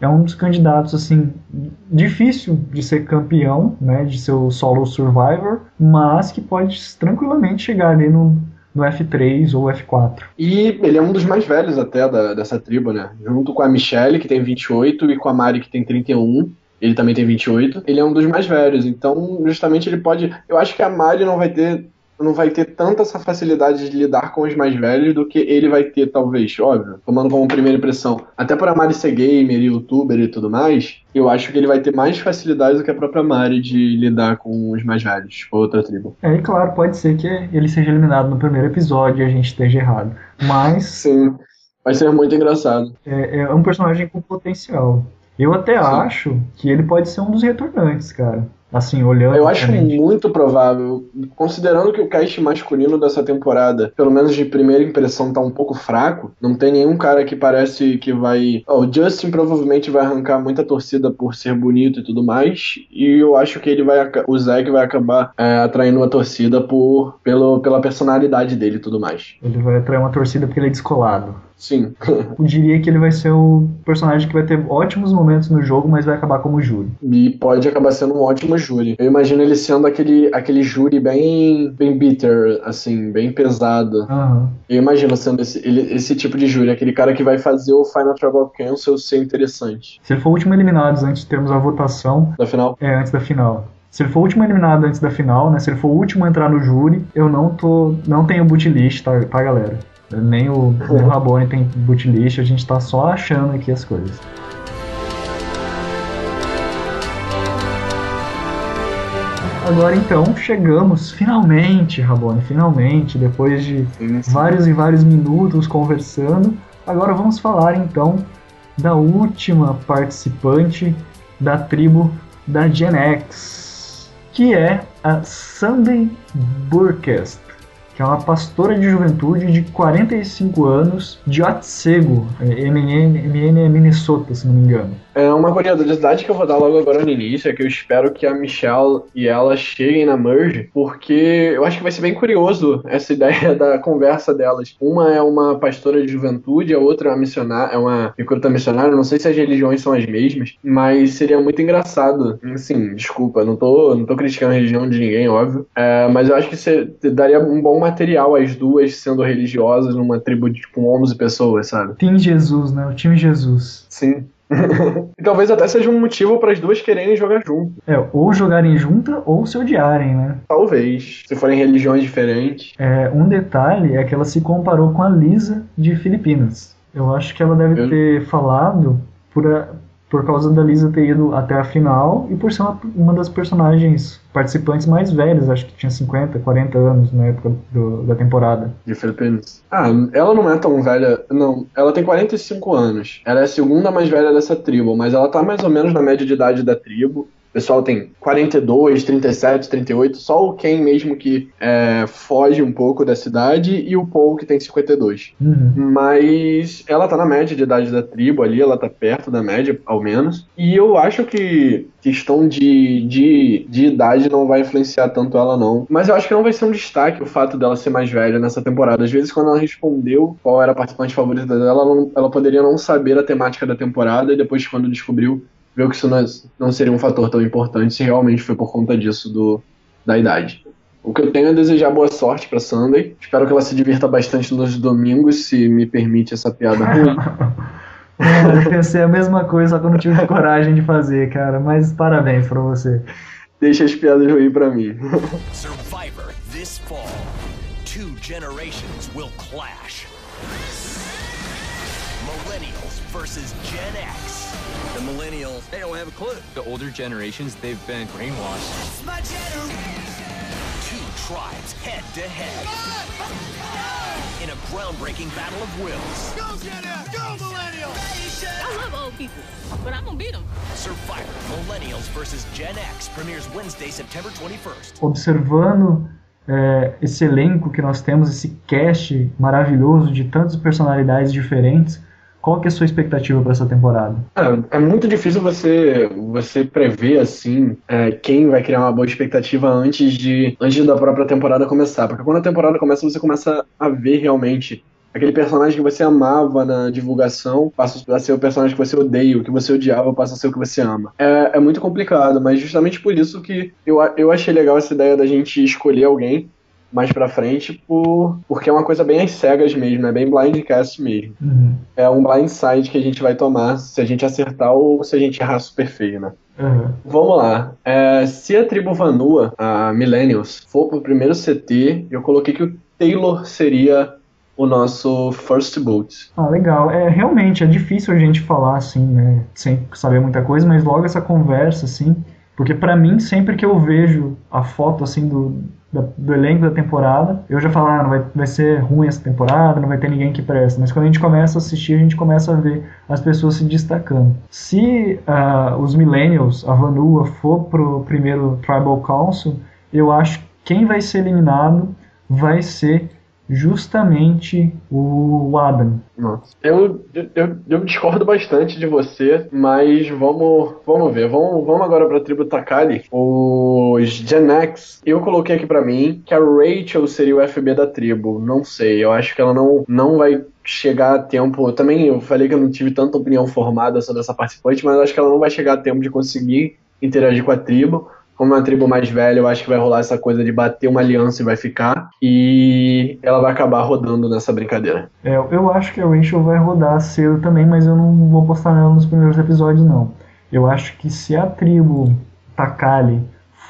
é um dos candidatos assim difícil de ser campeão, né, de ser o solo survivor, mas que pode tranquilamente chegar ali no, no F3 ou F4. E ele é um dos mais velhos até da, dessa tribo, né? Junto com a Michelle, que tem 28, e com a Mari, que tem 31. Ele também tem 28. Ele é um dos mais velhos, então justamente ele pode. Eu acho que a Mari não vai ter não vai ter tanta essa facilidade de lidar com os mais velhos do que ele vai ter, talvez, óbvio, tomando como primeira impressão. Até por a Mari ser gamer, youtuber e tudo mais, eu acho que ele vai ter mais facilidade do que a própria Mari de lidar com os mais velhos, tipo outra tribo. É, e claro, pode ser que ele seja eliminado no primeiro episódio e a gente esteja errado. Mas. Sim, vai ser muito engraçado. É, é um personagem com potencial. Eu até Sim. acho que ele pode ser um dos retornantes, cara. Assim, olhando. Eu acho muito provável, considerando que o cast masculino dessa temporada, pelo menos de primeira impressão, tá um pouco fraco. Não tem nenhum cara que parece que vai. Oh, o Justin provavelmente vai arrancar muita torcida por ser bonito e tudo mais. E eu acho que ele vai. O Zack vai acabar é, atraindo uma torcida por, pelo, pela personalidade dele e tudo mais. Ele vai atrair uma torcida porque ele é descolado. Sim. Eu diria que ele vai ser o personagem que vai ter ótimos momentos no jogo, mas vai acabar como júri. E pode acabar sendo um ótimo júri. Eu imagino ele sendo aquele, aquele júri bem, bem bitter, assim, bem pesado. Uhum. Eu imagino sendo esse, ele, esse tipo de júri, aquele cara que vai fazer o Final Tribal Council ser interessante. Se ele for o último eliminado antes de termos a votação. Da final? É, antes da final. Se ele for o último eliminado antes da final, né? Se ele for o último a entrar no júri, eu não tô. não tenho bootlist, tá, tá galera? Nem o, nem o Rabone tem bootlist, a gente tá só achando aqui as coisas. Agora então chegamos finalmente, Rabone, finalmente, depois de Sim, sim. vários e vários minutos conversando. Agora vamos falar então da última participante da tribo da Gen X, que é a Sunday Burkest, que é uma pastora de juventude de 45 anos de Otsego, é, MN, é Minnesota, se não me engano. É uma curiosidade que eu vou dar logo agora no início é que eu espero que a Michelle e ela cheguem na Merge, porque eu acho que vai ser bem curioso essa [LAUGHS] ideia da conversa delas. Uma é uma pastora de juventude, a outra é uma missionária, é uma recruta missionária. Não sei se as religiões são as mesmas, mas seria muito engraçado. Assim, desculpa, não tô, não tô criticando a religião de ninguém, óbvio. É, mas eu acho que você daria um bom material as duas sendo religiosas numa tribo de, com 11 pessoas, sabe? Tem Jesus, né? O time Jesus. Sim. [LAUGHS] e talvez até seja um motivo para as duas quererem jogar junto. É, ou jogarem juntas ou se odiarem, né? Talvez, se forem religiões diferentes. É, um detalhe é que ela se comparou com a Lisa de Filipinas. Eu acho que ela deve Eu- ter falado por, a- por causa da Lisa ter ido até a final e por ser uma, uma das personagens participantes mais velhas, acho que tinha 50, 40 anos na época do- da temporada. De Filipinas. Ah, ela não é tão velha. Não, ela tem 45 anos. Ela é a segunda mais velha dessa tribo, mas ela tá mais ou menos na média de idade da tribo. O pessoal tem 42, 37, 38. Só o Ken mesmo que é, foge um pouco dessa idade e o Paul que tem 52. Uhum. Mas ela tá na média de idade da tribo ali, ela tá perto da média, ao menos. E eu acho que questão de, de, de idade não vai influenciar tanto ela, não. Mas eu acho que não vai ser um destaque o fato dela ser mais velha nessa temporada. Às vezes, quando ela respondeu qual era a participante favorita dela, ela, não- ela poderia não saber a temática da temporada e depois, quando descobriu, viu que isso não, é- não seria um fator tão importante se realmente foi por conta disso do, da idade. O que eu tenho é desejar boa sorte pra Sunday. Espero que ela se divirta bastante nos domingos, se me permite essa piada [LAUGHS] ruim. É, eu pensei a mesma coisa, só que eu não tive coragem de fazer, cara. Mas parabéns pra você. Deixa as piadas ruins pra mim. Survivor this fall. Two generations will clash. Versus Gen X. The millennials, they don't have a clue. The older generations, they've been brainwashed. Two tribes head to head. In a groundbreaking battle of wills. Go get it! Go Millennials! I love old people, but I'm gonna beat them. Survivor Millennials versus Gen X premieres Wednesday, September 21st. Observando é, esse elenco que nós temos, esse cast maravilhoso de tantas personalidades diferentes, qual que é a sua expectativa para essa temporada? É, é muito difícil você, você prever assim é, quem vai criar uma boa expectativa antes de antes da própria temporada começar, porque quando a temporada começa você começa a ver realmente aquele personagem que você amava na divulgação passa a ser o personagem que você odeia, o que você odiava passa a ser o que você ama. É, é muito complicado, mas justamente por isso que eu, eu achei legal essa ideia da gente escolher alguém mais pra frente, por, porque é uma coisa bem às cegas mesmo, é bem blindcast mesmo Uhum. é um blindside que a gente vai tomar se a gente acertar ou se a gente errar super feio, né? Uhum. Vamos lá. É, se a tribo Vanua, a Millennials, for pro primeiro CT, eu coloquei que o Taylor seria o nosso first boot. Ah, legal. É, realmente é difícil a gente falar assim, né, sem saber muita coisa, mas logo essa conversa assim, porque pra mim sempre que eu vejo a foto assim do, da- do elenco da temporada, eu já falo, ah, não vai, vai ser ruim essa temporada, não vai ter ninguém que presta. Mas quando a gente começa a assistir, a gente começa a ver as pessoas se destacando. Se ah, os Millennials, a Vanua, for pro primeiro Tribal Council, eu acho que quem vai ser eliminado vai ser justamente o Adam. Nossa. Eu, eu, eu discordo bastante de você, mas vamos, vamos ver. Vamos, vamos agora pra tribo Takali. Os Gen X, eu coloquei aqui pra mim que a Rachel seria o FB da tribo. Não sei, eu acho que ela não, não vai chegar a tempo. Também eu falei que eu não tive tanta opinião formada sobre essa participante, mas eu acho que ela não vai chegar a tempo de conseguir interagir com a tribo. Como é uma tribo mais velha, eu acho que vai rolar essa coisa de bater uma aliança e vai ficar. E ela vai acabar rodando nessa brincadeira. É, eu acho que a Rachel vai rodar cedo também, mas eu não vou postar nela nos primeiros episódios, não. Eu acho que se a tribo Takali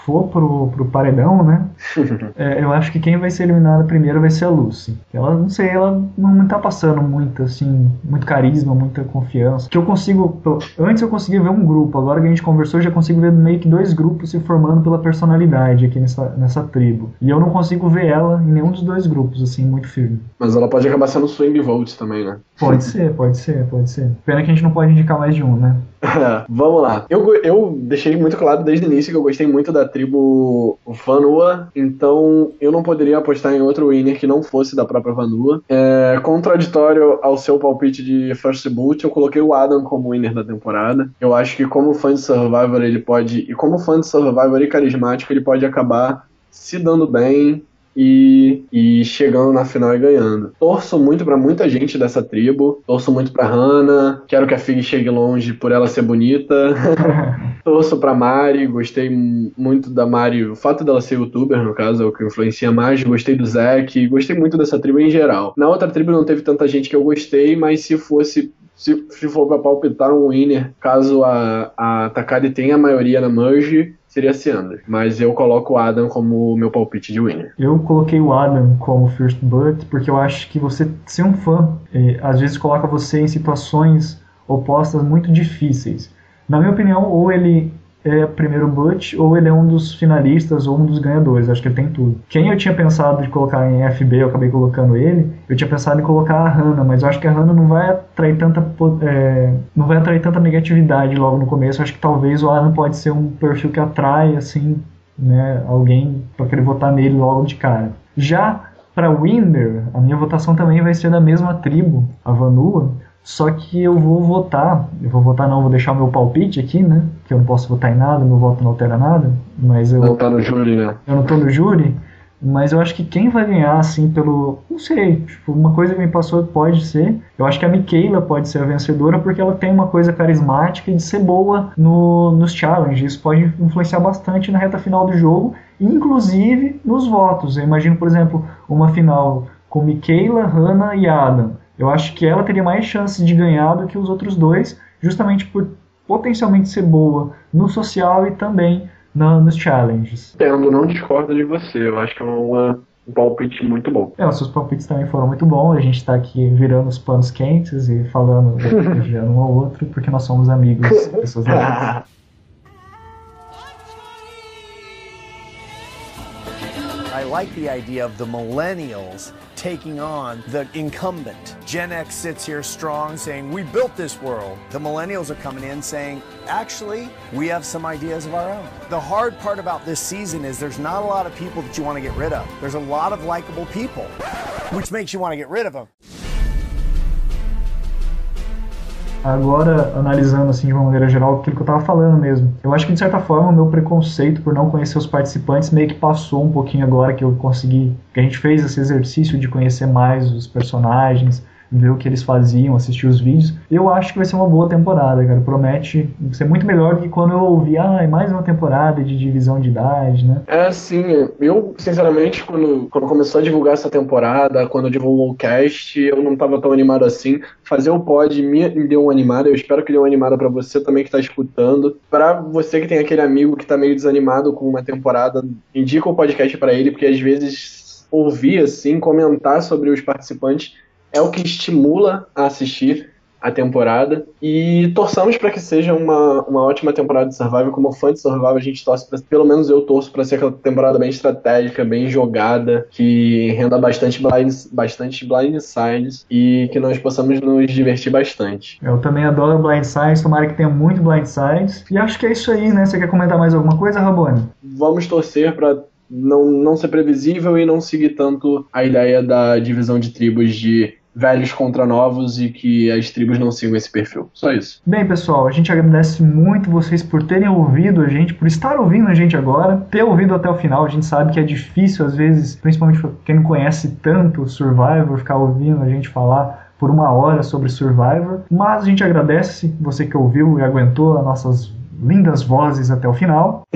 for pro, pro paredão, né? [LAUGHS] é, eu acho que quem vai ser eliminada primeiro vai ser a Lucy. Ela, não sei, ela não tá passando muito, assim, muito carisma, muita confiança. Que eu consigo. Antes eu conseguia ver um grupo, agora que a gente conversou, eu já consigo ver meio que dois grupos se formando pela personalidade aqui nessa, nessa tribo. E eu não consigo ver ela em nenhum dos dois grupos, assim, muito firme. Mas ela pode acabar sendo swing vote também, né? Pode ser, pode ser, pode ser. Pena que a gente não pode indicar mais de um, né? [LAUGHS] Vamos lá. Eu, eu deixei muito claro desde o início que eu gostei muito da tribo Vanua, então eu não poderia apostar em outro winner que não fosse da própria Vanua. É, contraditório ao seu palpite de First Boot, eu coloquei o Adam como winner da temporada. Eu acho que como fã de Survivor ele pode, e como fã de Survivor e carismático, ele pode acabar se dando bem e, e chegando na final e ganhando. Torço muito pra muita gente dessa tribo, torço muito pra Hannah, quero que a Fig chegue longe por ela ser bonita. [LAUGHS] torço pra Mari, gostei muito da Mari, o fato dela ser youtuber, no caso, é o que influencia mais. Gostei do Zack, gostei muito dessa tribo em geral. Na outra tribo não teve tanta gente que eu gostei, mas se fosse se, se for pra palpitar um winner, caso a, a Takari tenha a maioria na merge, seria Seander. Mas eu coloco o Adam como meu palpite de winner. Eu coloquei o Adam como First Blood porque eu acho que você ser um fã eh, às vezes coloca você em situações opostas muito difíceis. Na minha opinião, ou ele é primeiro Butch, ou ele é um dos finalistas ou um dos ganhadores. Acho que ele tem tudo. Quem eu tinha pensado de colocar em FB, eu acabei colocando ele. Eu tinha pensado em colocar a Hannah, mas eu acho que a Hannah não vai atrair tanta, é, não vai atrair tanta negatividade logo no começo. Eu acho que talvez o Adam pode ser um perfil que atrai, assim, né, alguém para querer votar nele logo de cara. Já para Winder, a minha votação também vai ser da mesma tribo, a Vanua, só que eu vou votar, eu vou votar não, vou deixar meu palpite aqui, né, que eu não posso votar em nada, meu voto não altera nada, mas eu, Não tá no júri, né? eu não tô no júri, mas eu acho que quem vai ganhar, assim, pelo. Não sei, tipo, uma coisa que me passou pode ser. Eu acho que a Michaela pode ser a vencedora porque ela tem uma coisa carismática de ser boa no, nos challenges. Isso pode influenciar bastante na reta final do jogo, inclusive nos votos. Eu imagino, por exemplo, uma final com Michaela, Hannah e Adam. Eu acho que ela teria mais chances de ganhar do que os outros dois, justamente por potencialmente ser boa no social e também na- nos challenges. Entendo, não discordo de você. Eu acho que é uma, um palpite muito bom. É, os seus palpites também foram muito bons. A gente tá aqui virando os panos quentes e falando, [LAUGHS] elogiando um ao outro, porque nós somos amigos, [LAUGHS] pessoas legais. Like the idea of the millennials taking on the incumbent. Gen X sits here strong saying, We built this world. The millennials are coming in saying, Actually, we have some ideas of our own. The hard part about this season is there's not a lot of people that you want to get rid of. There's a lot of likable people, which makes you want to get rid of them. Agora, analisando assim de uma maneira geral aquilo que eu tava falando mesmo. Eu acho que de certa forma o meu preconceito por não conhecer os participantes meio que passou um pouquinho agora que eu consegui, que a gente fez esse exercício de conhecer mais os personagens, ver o que eles faziam, assistir os vídeos. Eu acho que vai ser uma boa temporada, cara. Promete ser muito melhor do que quando eu ouvi, ah, é mais uma temporada de divisão de idade, né? É assim, eu sinceramente, quando, quando começou a divulgar essa temporada, quando divulgou o cast, eu não tava tão animado assim. Fazer o pod me, me deu uma animada, eu espero que dê uma animada pra você também que tá escutando. Pra você que tem aquele amigo que tá meio desanimado com uma temporada, indica o podcast pra ele, porque às vezes ouvir assim, comentar sobre os participantes é o que estimula a assistir a temporada e torçamos para que seja uma, uma ótima temporada de Survival. Como fã de Survival, a gente torce pra, pelo menos eu torço para ser aquela temporada bem estratégica, bem jogada, que renda bastante blind, bastante blind sides e que nós possamos nos divertir bastante. Eu também adoro Blind Sides, tomara que tenha muito Blind Sides. E acho que é isso aí, né? Você quer comentar mais alguma coisa, Rabone? Vamos torcer para não, não ser previsível e não seguir tanto a ideia da divisão de tribos de velhos contra novos e que as tribos não sigam esse perfil. Só isso. Bem, pessoal, a gente agradece muito vocês por terem ouvido a gente, por estar ouvindo a gente agora, ter ouvido até o final. A gente sabe que é difícil, às vezes, principalmente quem não conhece tanto o Survivor, ficar ouvindo a gente falar por uma hora sobre Survivor. Mas a gente agradece você que ouviu e aguentou as nossas lindas vozes até o final.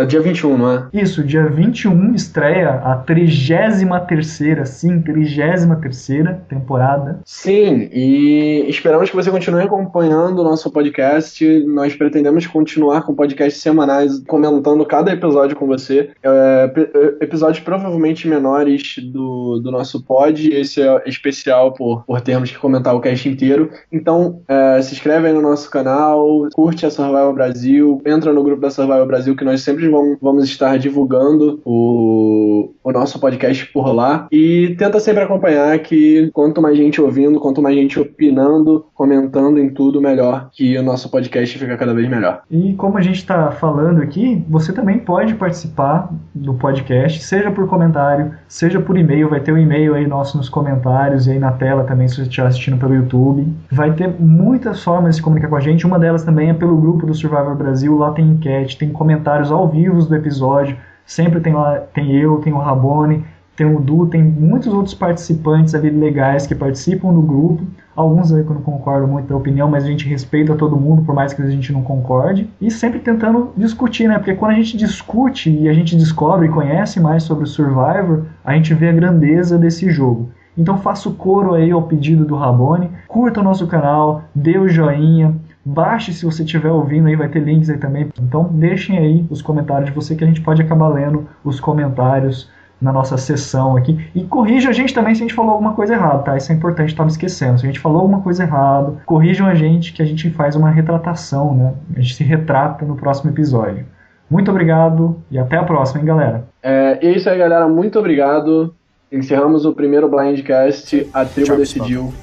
É dia 21, não é? Isso, dia 21 estreia a 33ª, sim, 33ª temporada. Sim, e esperamos que você continue acompanhando o nosso podcast. Nós pretendemos continuar com podcasts semanais, comentando cada episódio com você. É, é, episódios provavelmente menores do, do nosso pod. Esse é especial por, por termos que comentar o cast inteiro. Então, é, se inscreve aí no nosso canal, curte a Survival Brasil, entra no grupo da Survival Brasil, que nós sempre vamos, vamos estar divulgando o, o nosso podcast por lá. E tenta sempre acompanhar que quanto mais gente ouvindo, quanto mais gente opinando, comentando em tudo, melhor. Que o nosso podcast fica cada vez melhor. E como a gente está falando aqui, você também pode participar do podcast, seja por comentário, seja por e-mail. Vai ter um e-mail aí nosso nos comentários e aí na tela também, se você estiver assistindo pelo YouTube. Vai ter muitas formas de se comunicar com a gente. Uma delas também é pelo grupo do Survivor Brasil. Lá tem enquete, tem comentários ao vivo do episódio. Sempre tem lá, tem eu, tem o Rabone, tem o Du, tem muitos outros participantes ali legais que participam do grupo. Alguns aí que eu não concordo muito da opinião, mas a gente respeita todo mundo, por mais que a gente não concorde. E sempre tentando discutir, né? Porque quando a gente discute e a gente descobre e conhece mais sobre o Survivor, a gente vê a grandeza desse jogo. Então faça o coro aí ao pedido do Rabone, curta o nosso canal, dê o joinha, baixe se você estiver ouvindo aí, vai ter links aí também. Então deixem aí os comentários de você que a gente pode acabar lendo os comentários na nossa sessão aqui. E corrija a gente também se a gente falou alguma coisa errada, tá? Isso é importante, estava esquecendo. Se a gente falou alguma coisa errada, corrijam a gente que a gente faz uma retratação, né? A gente se retrata no próximo episódio. Muito obrigado e até a próxima, hein, galera? É, e é isso aí, galera. Muito obrigado. Encerramos o primeiro Blindcast. A tribo Tchau, decidiu.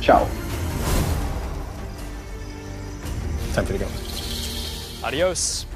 Tchau. Time for you to go. Adios.